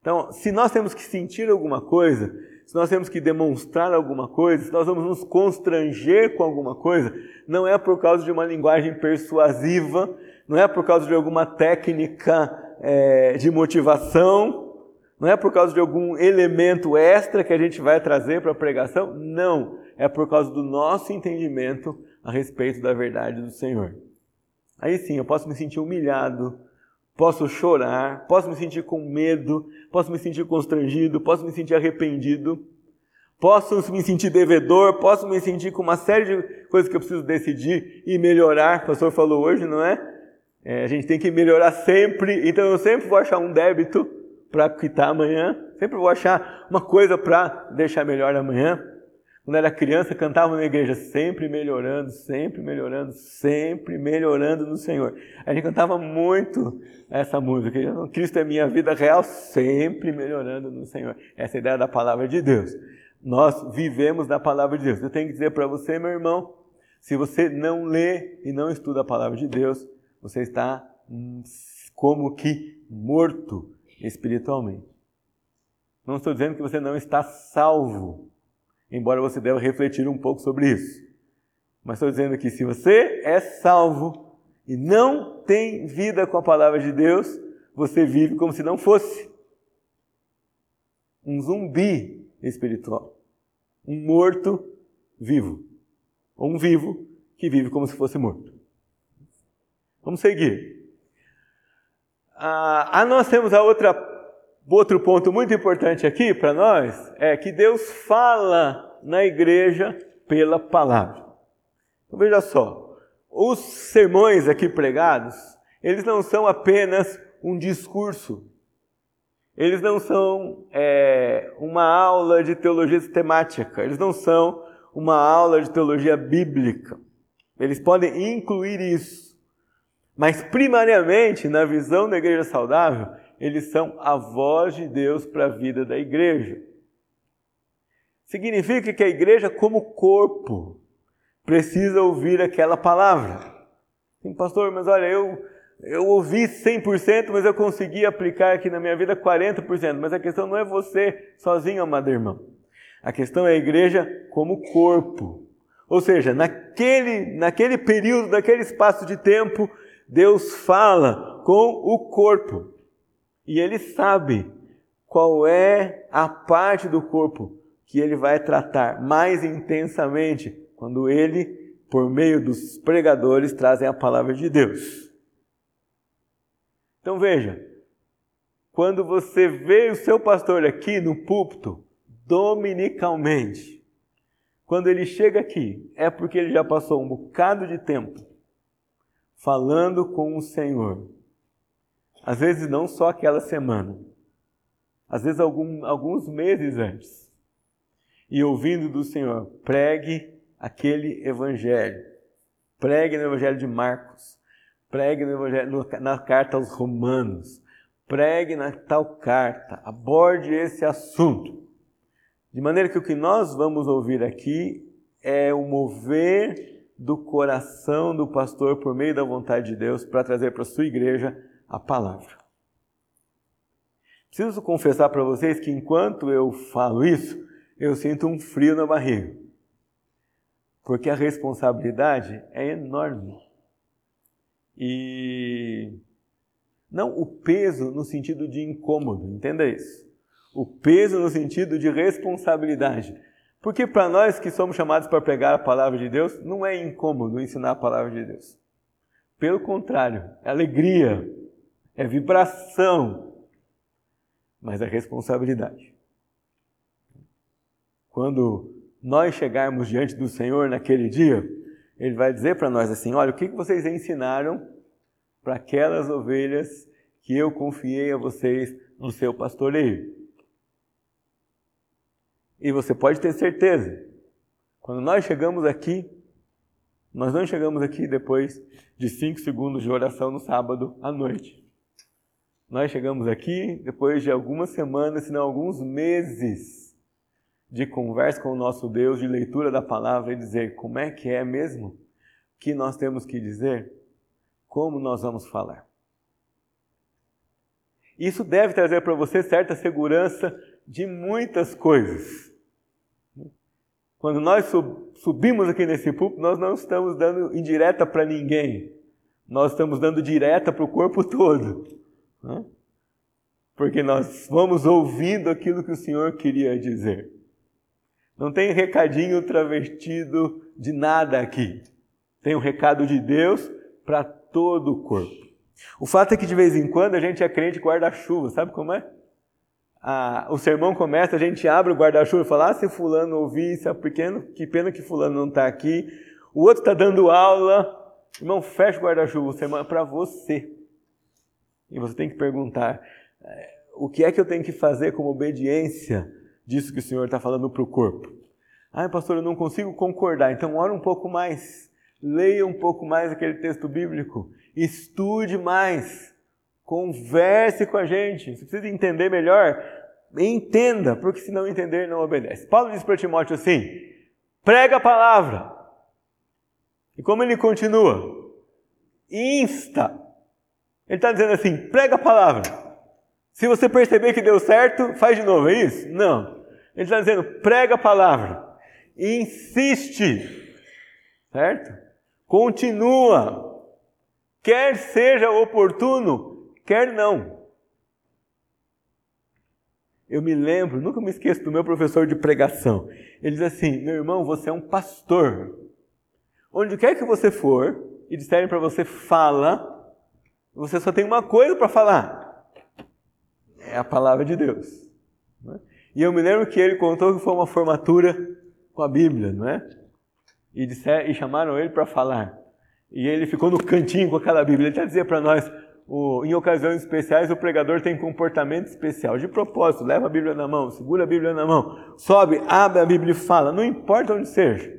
Speaker 2: Então, se nós temos que sentir alguma coisa, se nós temos que demonstrar alguma coisa, se nós vamos nos constranger com alguma coisa, não é por causa de uma linguagem persuasiva, não é por causa de alguma técnica é, de motivação, não é por causa de algum elemento extra que a gente vai trazer para a pregação, não, é por causa do nosso entendimento a respeito da verdade do Senhor. Aí sim, eu posso me sentir humilhado, posso chorar, posso me sentir com medo, posso me sentir constrangido, posso me sentir arrependido, posso me sentir devedor, posso me sentir com uma série de coisas que eu preciso decidir e melhorar. O pastor falou hoje, não é? é a gente tem que melhorar sempre, então eu sempre vou achar um débito para quitar amanhã, sempre vou achar uma coisa para deixar melhor amanhã. Quando era criança, cantava na igreja, sempre melhorando, sempre melhorando, sempre melhorando no Senhor. A gente cantava muito essa música, Cristo é minha vida real, sempre melhorando no Senhor. Essa é a ideia da palavra de Deus. Nós vivemos da palavra de Deus. Eu tenho que dizer para você, meu irmão, se você não lê e não estuda a palavra de Deus, você está hum, como que morto espiritualmente. Não estou dizendo que você não está salvo embora você deva refletir um pouco sobre isso. Mas estou dizendo que se você é salvo e não tem vida com a palavra de Deus, você vive como se não fosse. Um zumbi espiritual. Um morto vivo. Ou um vivo que vive como se fosse morto. Vamos seguir. Ah, ah nós temos a outra Outro ponto muito importante aqui para nós é que Deus fala na igreja pela palavra. Então veja só, os sermões aqui pregados, eles não são apenas um discurso, eles não são é, uma aula de teologia sistemática, eles não são uma aula de teologia bíblica. Eles podem incluir isso, mas primariamente, na visão da igreja saudável, eles são a voz de Deus para a vida da igreja. Significa que a igreja, como corpo, precisa ouvir aquela palavra. Sim, pastor, mas olha, eu, eu ouvi 100%, mas eu consegui aplicar aqui na minha vida 40%. Mas a questão não é você sozinho, amado irmão. A questão é a igreja como corpo. Ou seja, naquele, naquele período, naquele espaço de tempo, Deus fala com o corpo. E ele sabe qual é a parte do corpo que ele vai tratar mais intensamente quando ele, por meio dos pregadores, trazem a palavra de Deus. Então veja, quando você vê o seu pastor aqui no púlpito, dominicalmente, quando ele chega aqui, é porque ele já passou um bocado de tempo falando com o Senhor às vezes não só aquela semana, às vezes algum, alguns meses antes. E ouvindo do Senhor, pregue aquele evangelho. Pregue no evangelho de Marcos. Pregue no evangelho, na carta aos Romanos. Pregue na tal carta. Aborde esse assunto. De maneira que o que nós vamos ouvir aqui é o mover do coração do pastor por meio da vontade de Deus para trazer para a sua igreja a palavra. Preciso confessar para vocês que enquanto eu falo isso, eu sinto um frio na barriga. Porque a responsabilidade é enorme. E não o peso no sentido de incômodo, entenda isso. O peso no sentido de responsabilidade. Porque para nós que somos chamados para pregar a palavra de Deus, não é incômodo ensinar a palavra de Deus. Pelo contrário, é alegria, é vibração, mas é responsabilidade. Quando nós chegarmos diante do Senhor naquele dia, Ele vai dizer para nós assim: olha, o que vocês ensinaram para aquelas ovelhas que eu confiei a vocês no seu pastoreio? E você pode ter certeza, quando nós chegamos aqui, nós não chegamos aqui depois de cinco segundos de oração no sábado à noite. Nós chegamos aqui depois de algumas semanas, se não alguns meses, de conversa com o nosso Deus, de leitura da palavra e dizer como é que é mesmo, que nós temos que dizer, como nós vamos falar. Isso deve trazer para você certa segurança de muitas coisas. Quando nós subimos aqui nesse púlpito, nós não estamos dando indireta para ninguém. nós estamos dando direta para o corpo [laughs] todo. Né? Porque nós vamos ouvindo aquilo que o Senhor queria dizer. Não tem recadinho travestido de nada aqui. Tem um recado de Deus para todo o corpo. O fato é que de vez em quando a gente é crente guarda-chuva, sabe como é? Ah, o sermão começa, a gente abre o guarda-chuva e fala: ah, se fulano ouvir, isso é pequeno, que pena que fulano não está aqui. O outro está dando aula. Irmão, fecha o guarda-chuva, o sermão é para você. E você tem que perguntar: é, o que é que eu tenho que fazer como obediência disso que o Senhor está falando para o corpo? Ah, pastor, eu não consigo concordar. Então, ore um pouco mais. Leia um pouco mais aquele texto bíblico. Estude mais. Converse com a gente. Você precisa entender melhor. Entenda, porque se não entender, não obedece. Paulo diz para Timóteo assim: prega a palavra. E como ele continua? Insta. Ele está dizendo assim: prega a palavra. Se você perceber que deu certo, faz de novo, é isso? Não. Ele está dizendo: prega a palavra. Insiste. Certo? Continua. Quer seja oportuno, quer não. Eu me lembro, nunca me esqueço do meu professor de pregação. Ele diz assim: meu irmão, você é um pastor. Onde quer que você for e disserem para você fala, você só tem uma coisa para falar: é a palavra de Deus. É? E eu me lembro que ele contou que foi uma formatura com a Bíblia, não é? E, disser, e chamaram ele para falar. E ele ficou no cantinho com aquela Bíblia. Ele já dizia para nós: o, em ocasiões especiais, o pregador tem comportamento especial. De propósito, leva a Bíblia na mão, segura a Bíblia na mão, sobe, abre a Bíblia e fala, não importa onde seja.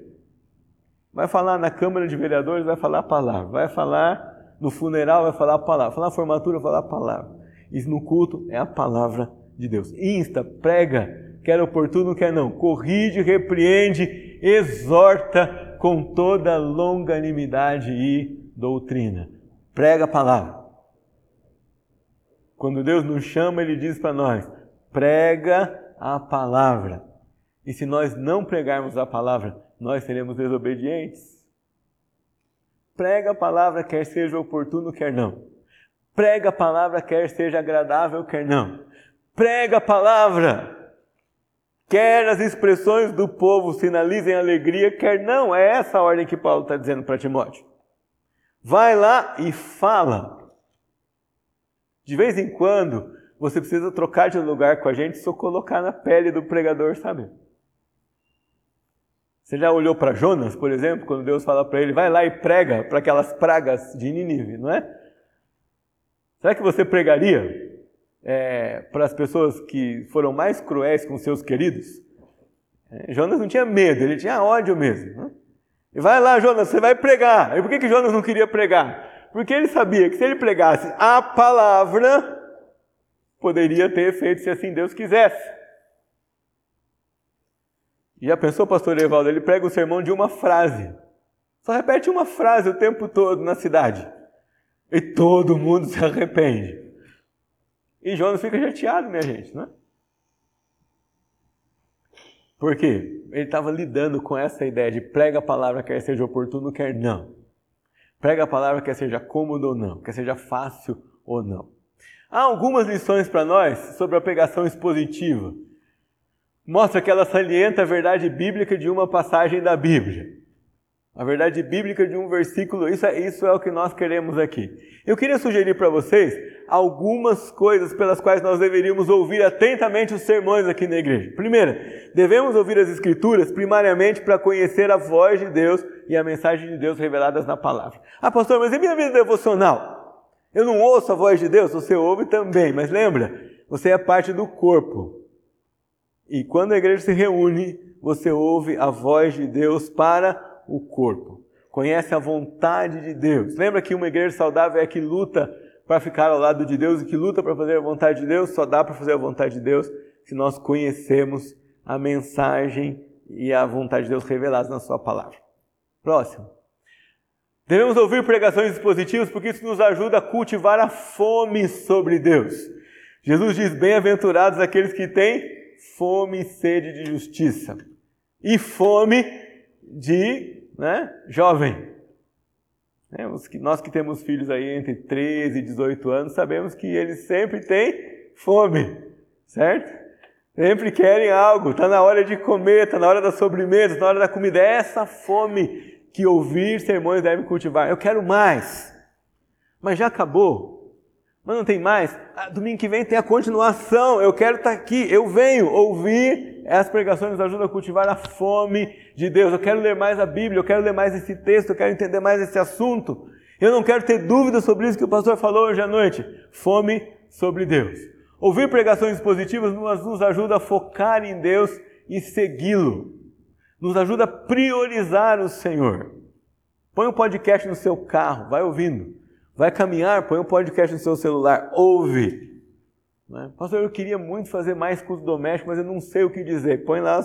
Speaker 2: Vai falar na Câmara de Vereadores, vai falar a palavra. Vai falar no funeral, vai falar a palavra. Falar formatura, falar a palavra. E no culto é a palavra de Deus. Insta, prega, quer oportuno, quer não. Corrige, repreende, exorta com toda longanimidade e doutrina. Prega a palavra. Quando Deus nos chama, Ele diz para nós: prega a palavra. E se nós não pregarmos a palavra, nós seremos desobedientes. Prega a palavra, quer seja oportuno, quer não. Prega a palavra, quer seja agradável, quer não. Prega a palavra, quer as expressões do povo sinalizem alegria, quer não. É essa a ordem que Paulo está dizendo para Timóteo. Vai lá e fala. De vez em quando, você precisa trocar de lugar com a gente, só colocar na pele do pregador, sabe? Você já olhou para Jonas, por exemplo, quando Deus fala para ele, vai lá e prega para aquelas pragas de Nínive, não é? Será que você pregaria é, para as pessoas que foram mais cruéis com seus queridos? É, Jonas não tinha medo, ele tinha ódio mesmo. Né? E vai lá, Jonas, você vai pregar. E por que, que Jonas não queria pregar? Porque ele sabia que se ele pregasse a palavra, poderia ter efeito se assim Deus quisesse. Já pensou, pastor Evaldo? Ele prega o sermão de uma frase. Só repete uma frase o tempo todo na cidade. E todo mundo se arrepende. E Jonas fica chateado, minha gente, não é? Por quê? Ele estava lidando com essa ideia de prega a palavra, quer seja oportuno, quer não. Prega a palavra, quer seja cômodo ou não, quer seja fácil ou não. Há algumas lições para nós sobre a pregação expositiva mostra que ela salienta a verdade bíblica de uma passagem da Bíblia. A verdade bíblica de um versículo, isso é, isso é o que nós queremos aqui. Eu queria sugerir para vocês algumas coisas pelas quais nós deveríamos ouvir atentamente os sermões aqui na igreja. Primeira, devemos ouvir as Escrituras primariamente para conhecer a voz de Deus e a mensagem de Deus reveladas na palavra. Ah, pastor, mas e minha vida devocional? Eu não ouço a voz de Deus? Você ouve também, mas lembra, você é parte do corpo. E quando a igreja se reúne, você ouve a voz de Deus para o corpo. Conhece a vontade de Deus. Lembra que uma igreja saudável é a que luta para ficar ao lado de Deus e que luta para fazer a vontade de Deus? Só dá para fazer a vontade de Deus se nós conhecemos a mensagem e a vontade de Deus reveladas na Sua palavra. Próximo. Devemos ouvir pregações expositivas porque isso nos ajuda a cultivar a fome sobre Deus. Jesus diz: Bem-aventurados aqueles que têm fome e sede de justiça e fome de né, jovem. Os que, nós que temos filhos aí entre 13 e 18 anos, sabemos que eles sempre têm fome, certo? Sempre querem algo, está na hora de comer, está na hora da sobremesa, está na hora da comida. É essa fome que ouvir sermões deve cultivar. Eu quero mais. Mas já acabou. Mas não tem mais. Ah, domingo que vem tem a continuação. Eu quero estar tá aqui. Eu venho ouvir. As pregações nos ajudam a cultivar a fome de Deus. Eu quero ler mais a Bíblia. Eu quero ler mais esse texto. Eu quero entender mais esse assunto. Eu não quero ter dúvidas sobre isso que o pastor falou hoje à noite. Fome sobre Deus. Ouvir pregações positivas nos ajuda a focar em Deus e segui-lo. Nos ajuda a priorizar o Senhor. Põe um podcast no seu carro, vai ouvindo. Vai caminhar, põe um podcast no seu celular, ouve. Né? Pastor, eu queria muito fazer mais culto doméstico, mas eu não sei o que dizer. Põe lá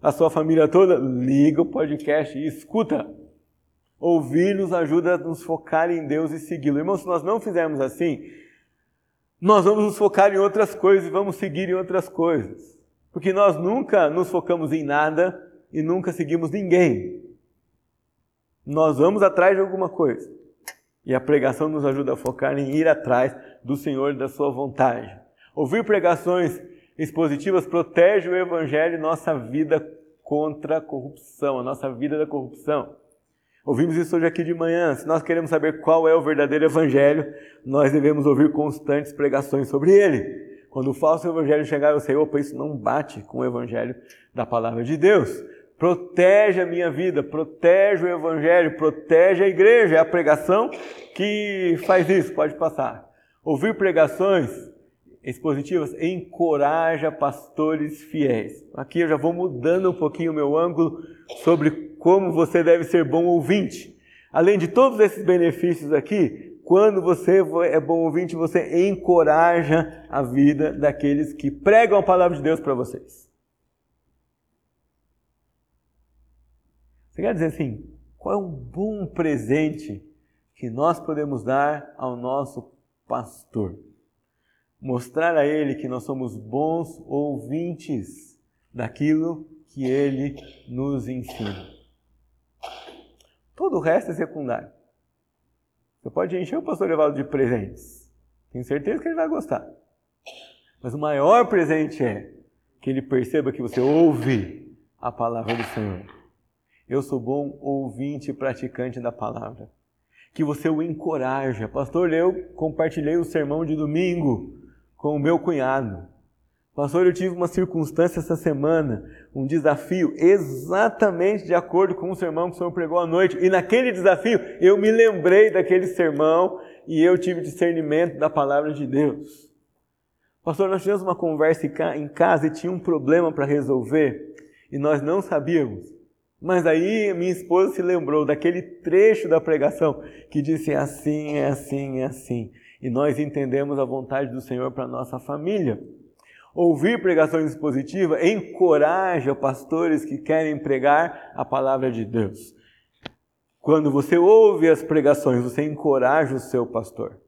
Speaker 2: a sua família toda, liga o podcast e escuta. Ouvir nos ajuda a nos focar em Deus e segui-lo. Irmãos, se nós não fizermos assim, nós vamos nos focar em outras coisas e vamos seguir em outras coisas. Porque nós nunca nos focamos em nada e nunca seguimos ninguém. Nós vamos atrás de alguma coisa. E a pregação nos ajuda a focar em ir atrás do Senhor e da sua vontade. Ouvir pregações expositivas protege o evangelho e nossa vida contra a corrupção, a nossa vida da corrupção. Ouvimos isso hoje aqui de manhã. Se nós queremos saber qual é o verdadeiro evangelho, nós devemos ouvir constantes pregações sobre ele. Quando o falso evangelho chegar, eu sei, opa, isso não bate com o evangelho da palavra de Deus protege a minha vida, protege o Evangelho, protege a igreja. É a pregação que faz isso, pode passar. Ouvir pregações expositivas encoraja pastores fiéis. Aqui eu já vou mudando um pouquinho o meu ângulo sobre como você deve ser bom ouvinte. Além de todos esses benefícios aqui, quando você é bom ouvinte, você encoraja a vida daqueles que pregam a palavra de Deus para vocês. Você quer dizer assim, qual é um bom presente que nós podemos dar ao nosso pastor? Mostrar a ele que nós somos bons ouvintes daquilo que ele nos ensina. Todo o resto é secundário. Você pode encher o pastor Evaldo de presentes. Tenho certeza que ele vai gostar. Mas o maior presente é que ele perceba que você ouve a palavra do Senhor eu sou bom ouvinte e praticante da palavra. Que você o encoraja. Pastor, eu compartilhei o sermão de domingo com o meu cunhado. Pastor, eu tive uma circunstância essa semana, um desafio exatamente de acordo com o sermão que o Senhor pregou à noite. E naquele desafio eu me lembrei daquele sermão e eu tive discernimento da palavra de Deus. Pastor, nós tivemos uma conversa em casa e tinha um problema para resolver e nós não sabíamos. Mas aí minha esposa se lembrou daquele trecho da pregação que disse assim, é assim, é assim. E nós entendemos a vontade do Senhor para nossa família. Ouvir pregações positivas encoraja pastores que querem pregar a palavra de Deus. Quando você ouve as pregações, você encoraja o seu pastor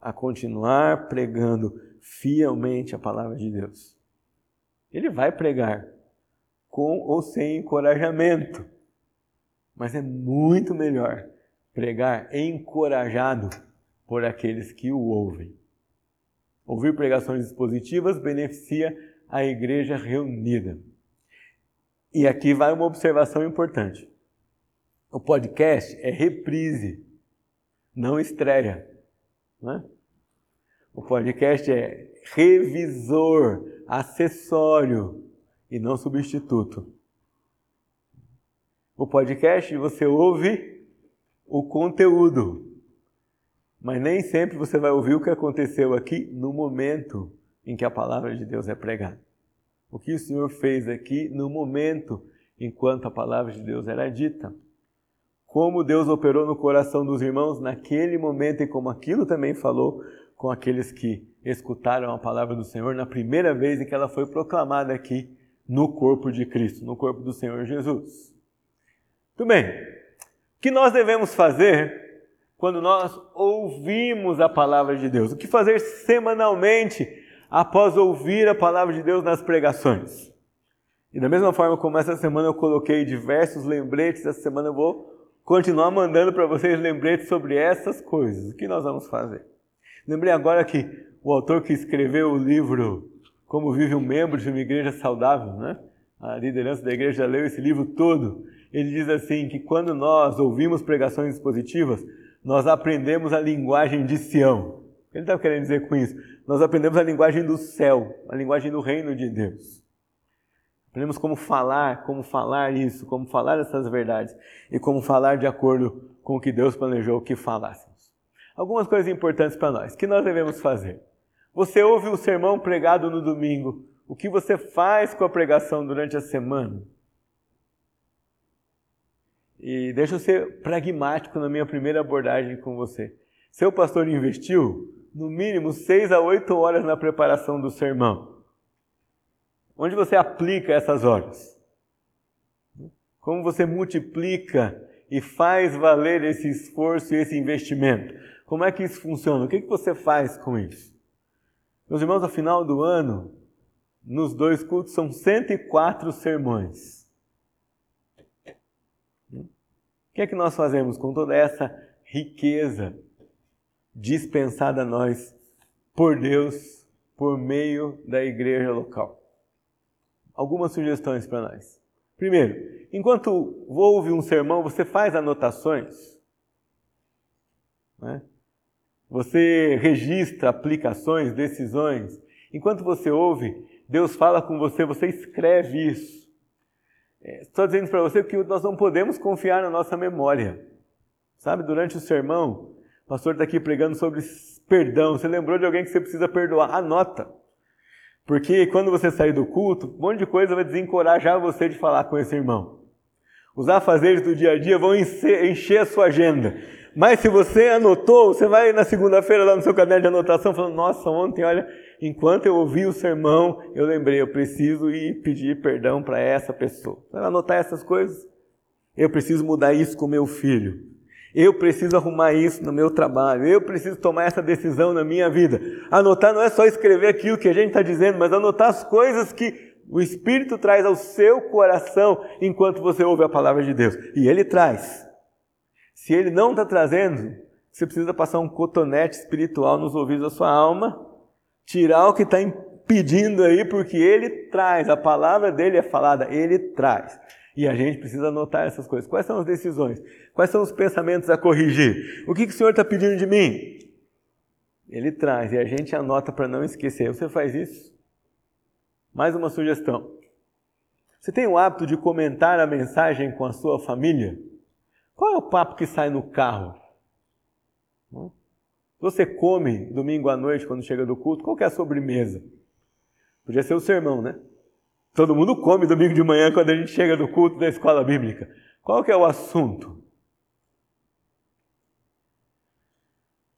Speaker 2: a continuar pregando fielmente a palavra de Deus. Ele vai pregar, com ou sem encorajamento. Mas é muito melhor pregar encorajado por aqueles que o ouvem. Ouvir pregações positivas beneficia a igreja reunida. E aqui vai uma observação importante. O podcast é reprise, não estreia. Não é? O podcast é revisor, acessório e não substituto. O podcast você ouve o conteúdo, mas nem sempre você vai ouvir o que aconteceu aqui no momento em que a palavra de Deus é pregada. O que o Senhor fez aqui no momento enquanto a palavra de Deus era dita. Como Deus operou no coração dos irmãos naquele momento e como aquilo também falou com aqueles que escutaram a palavra do Senhor na primeira vez em que ela foi proclamada aqui no corpo de Cristo, no corpo do Senhor Jesus. Tudo bem. O que nós devemos fazer quando nós ouvimos a palavra de Deus? O que fazer semanalmente após ouvir a palavra de Deus nas pregações? E da mesma forma como essa semana eu coloquei diversos lembretes, essa semana eu vou continuar mandando para vocês lembretes sobre essas coisas. O que nós vamos fazer? Lembrei agora que o autor que escreveu o livro Como Vive um Membro de uma Igreja Saudável, né? a liderança da igreja leu esse livro todo. Ele diz assim: que quando nós ouvimos pregações positivas, nós aprendemos a linguagem de Sião. Ele está querendo dizer com isso? Nós aprendemos a linguagem do céu, a linguagem do reino de Deus. Aprendemos como falar, como falar isso, como falar essas verdades e como falar de acordo com o que Deus planejou que falássemos. Algumas coisas importantes para nós. Que nós devemos fazer? Você ouve o sermão pregado no domingo. O que você faz com a pregação durante a semana? E deixa eu ser pragmático na minha primeira abordagem com você. Seu pastor investiu no mínimo seis a oito horas na preparação do sermão. Onde você aplica essas horas? Como você multiplica e faz valer esse esforço e esse investimento? Como é que isso funciona? O que, você faz com isso? Meus irmãos, ao final do ano, nos dois cultos são 104 sermões. O que é que nós fazemos com toda essa riqueza dispensada a nós por Deus por meio da igreja local? algumas sugestões para nós. Primeiro, enquanto ouve um sermão, você faz anotações. Né? Você registra aplicações, decisões. Enquanto você ouve, Deus fala com você, você escreve isso. É, estou dizendo para você que nós não podemos confiar na nossa memória. Sabe, durante o sermão, o pastor está aqui pregando sobre perdão. Você lembrou de alguém que você precisa perdoar? Anota. Porque quando você sair do culto, um monte de coisa vai desencorajar você de falar com esse irmão. Os afazeres do dia a dia vão encher a sua agenda. Mas se você anotou, você vai na segunda-feira lá no seu caderno de anotação falando: Nossa, ontem, olha, enquanto eu ouvi o sermão, eu lembrei, eu preciso ir pedir perdão para essa pessoa. Você vai anotar essas coisas? Eu preciso mudar isso com meu filho. Eu preciso arrumar isso no meu trabalho. Eu preciso tomar essa decisão na minha vida. Anotar não é só escrever aquilo que a gente está dizendo, mas anotar as coisas que o Espírito traz ao seu coração enquanto você ouve a palavra de Deus. E Ele traz. Se Ele não está trazendo, você precisa passar um cotonete espiritual nos ouvidos da sua alma, tirar o que está impedindo aí, porque Ele traz. A palavra dele é falada, Ele traz. E a gente precisa anotar essas coisas. Quais são as decisões? Quais são os pensamentos a corrigir? O que, que o Senhor está pedindo de mim? Ele traz e a gente anota para não esquecer. Você faz isso? Mais uma sugestão. Você tem o hábito de comentar a mensagem com a sua família? Qual é o papo que sai no carro? Você come domingo à noite quando chega do culto, qual é a sobremesa? Podia ser o sermão, né? Todo mundo come domingo de manhã quando a gente chega do culto da escola bíblica. Qual que é o assunto?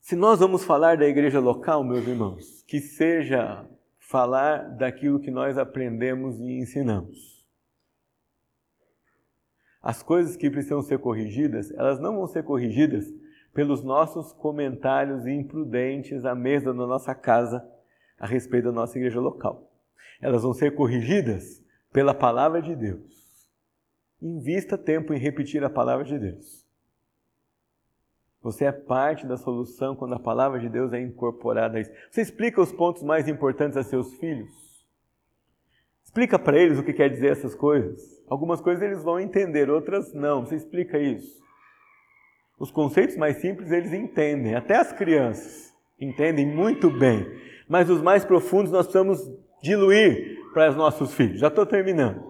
Speaker 2: Se nós vamos falar da igreja local, meus irmãos, que seja falar daquilo que nós aprendemos e ensinamos. As coisas que precisam ser corrigidas, elas não vão ser corrigidas pelos nossos comentários imprudentes à mesa da nossa casa a respeito da nossa igreja local elas vão ser corrigidas pela palavra de Deus. Invista tempo em repetir a palavra de Deus. Você é parte da solução quando a palavra de Deus é incorporada a isso. Você explica os pontos mais importantes a seus filhos. Explica para eles o que quer dizer essas coisas. Algumas coisas eles vão entender, outras não. Você explica isso. Os conceitos mais simples eles entendem, até as crianças entendem muito bem. Mas os mais profundos nós precisamos diluir para os nossos filhos. Já estou terminando.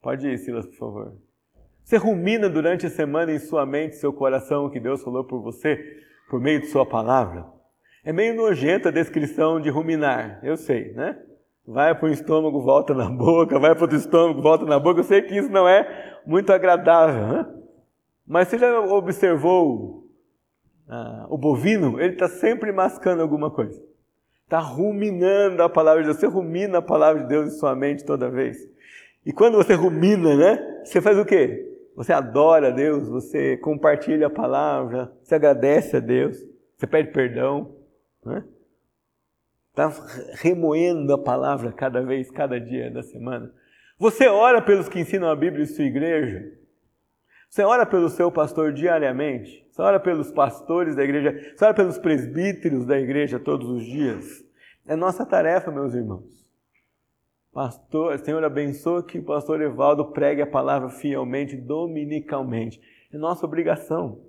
Speaker 2: Pode ir, Silas, por favor. Você rumina durante a semana em sua mente, seu coração, o que Deus falou por você, por meio de sua palavra? É meio nojenta a descrição de ruminar, eu sei, né? Vai para o estômago, volta na [laughs] boca, vai para o estômago, volta na boca. Eu sei que isso não é muito agradável, né? Mas você já observou ah, o bovino? Ele está sempre mascando alguma coisa. Está ruminando a palavra de Deus. Você rumina a palavra de Deus em sua mente toda vez. E quando você rumina, né? Você faz o quê? Você adora a Deus, você compartilha a palavra, você agradece a Deus, você pede perdão, né? Está remoendo a palavra cada vez, cada dia da semana. Você ora pelos que ensinam a Bíblia em sua igreja. Você ora pelo seu pastor diariamente? Você ora pelos pastores da igreja? Você ora pelos presbíteros da igreja todos os dias? É nossa tarefa, meus irmãos. Pastor, Senhor, abençoa que o pastor Evaldo pregue a palavra fielmente, dominicalmente. É nossa obrigação.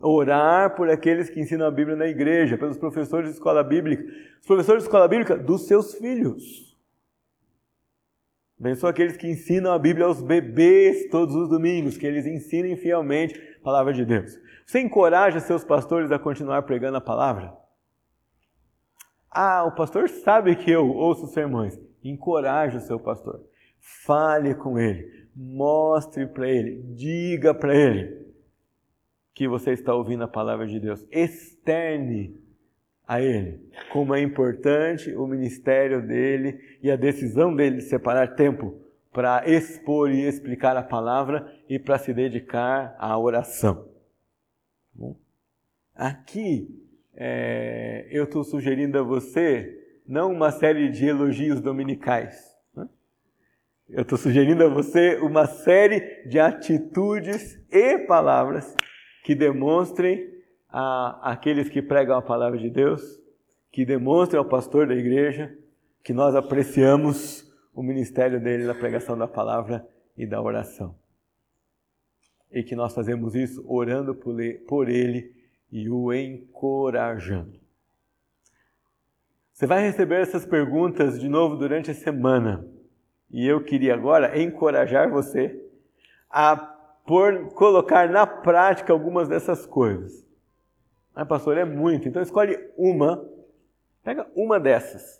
Speaker 2: Orar por aqueles que ensinam a Bíblia na igreja, pelos professores de escola bíblica, os professores de escola bíblica dos seus filhos. Abençoa aqueles que ensinam a Bíblia aos bebês todos os domingos, que eles ensinem fielmente a palavra de Deus. Você encoraja seus pastores a continuar pregando a palavra? Ah, o pastor sabe que eu ouço sermões. Encoraje o seu pastor. Fale com ele. Mostre para ele. Diga para ele que você está ouvindo a palavra de Deus. Externe a Ele. Como é importante o ministério dele e a decisão dele de separar tempo para expor e explicar a palavra e para se dedicar à oração. Aqui é, eu estou sugerindo a você não uma série de elogios dominicais. Né? Eu estou sugerindo a você uma série de atitudes e palavras que demonstrem a aqueles que pregam a palavra de Deus, que demonstram ao pastor da igreja que nós apreciamos o ministério dele na pregação da palavra e da oração. E que nós fazemos isso orando por ele e o encorajando. Você vai receber essas perguntas de novo durante a semana. E eu queria agora encorajar você a por, colocar na prática algumas dessas coisas. Ah, pastor, é muito. Então escolhe uma, pega uma dessas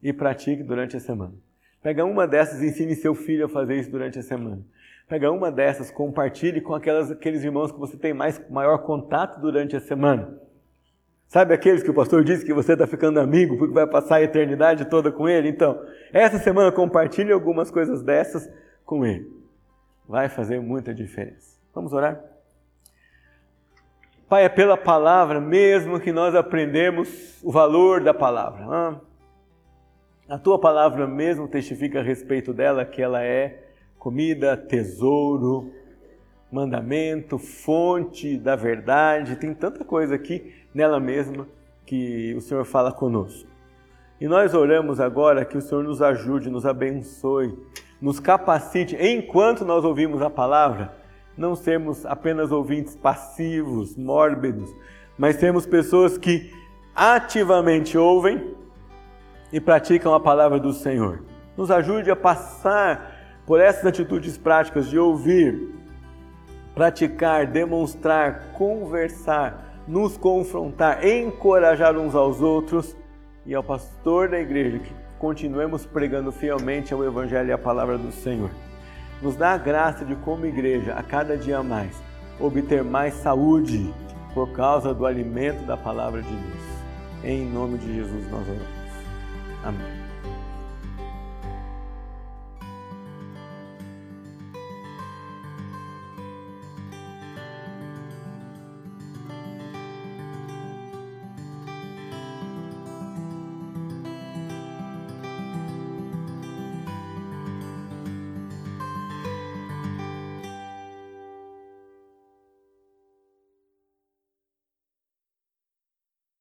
Speaker 2: e pratique durante a semana. Pega uma dessas e ensine seu filho a fazer isso durante a semana. Pega uma dessas, compartilhe com aquelas, aqueles irmãos que você tem mais, maior contato durante a semana. Sabe aqueles que o pastor disse que você está ficando amigo porque vai passar a eternidade toda com ele? Então, essa semana compartilhe algumas coisas dessas com ele. Vai fazer muita diferença. Vamos orar? Pai, é pela palavra mesmo que nós aprendemos o valor da palavra. A tua palavra mesmo testifica a respeito dela que ela é comida, tesouro, mandamento, fonte da verdade. Tem tanta coisa aqui nela mesma que o Senhor fala conosco. E nós oramos agora que o Senhor nos ajude, nos abençoe, nos capacite enquanto nós ouvimos a palavra não sermos apenas ouvintes passivos, mórbidos, mas sermos pessoas que ativamente ouvem e praticam a palavra do Senhor. Nos ajude a passar por essas atitudes práticas de ouvir, praticar, demonstrar, conversar, nos confrontar, encorajar uns aos outros e ao pastor da igreja que continuemos pregando fielmente o Evangelho e a palavra do Senhor. Nos dá a graça de, como igreja, a cada dia mais, obter mais saúde por causa do alimento da palavra de Deus. Em nome de Jesus nós oramos. Amém.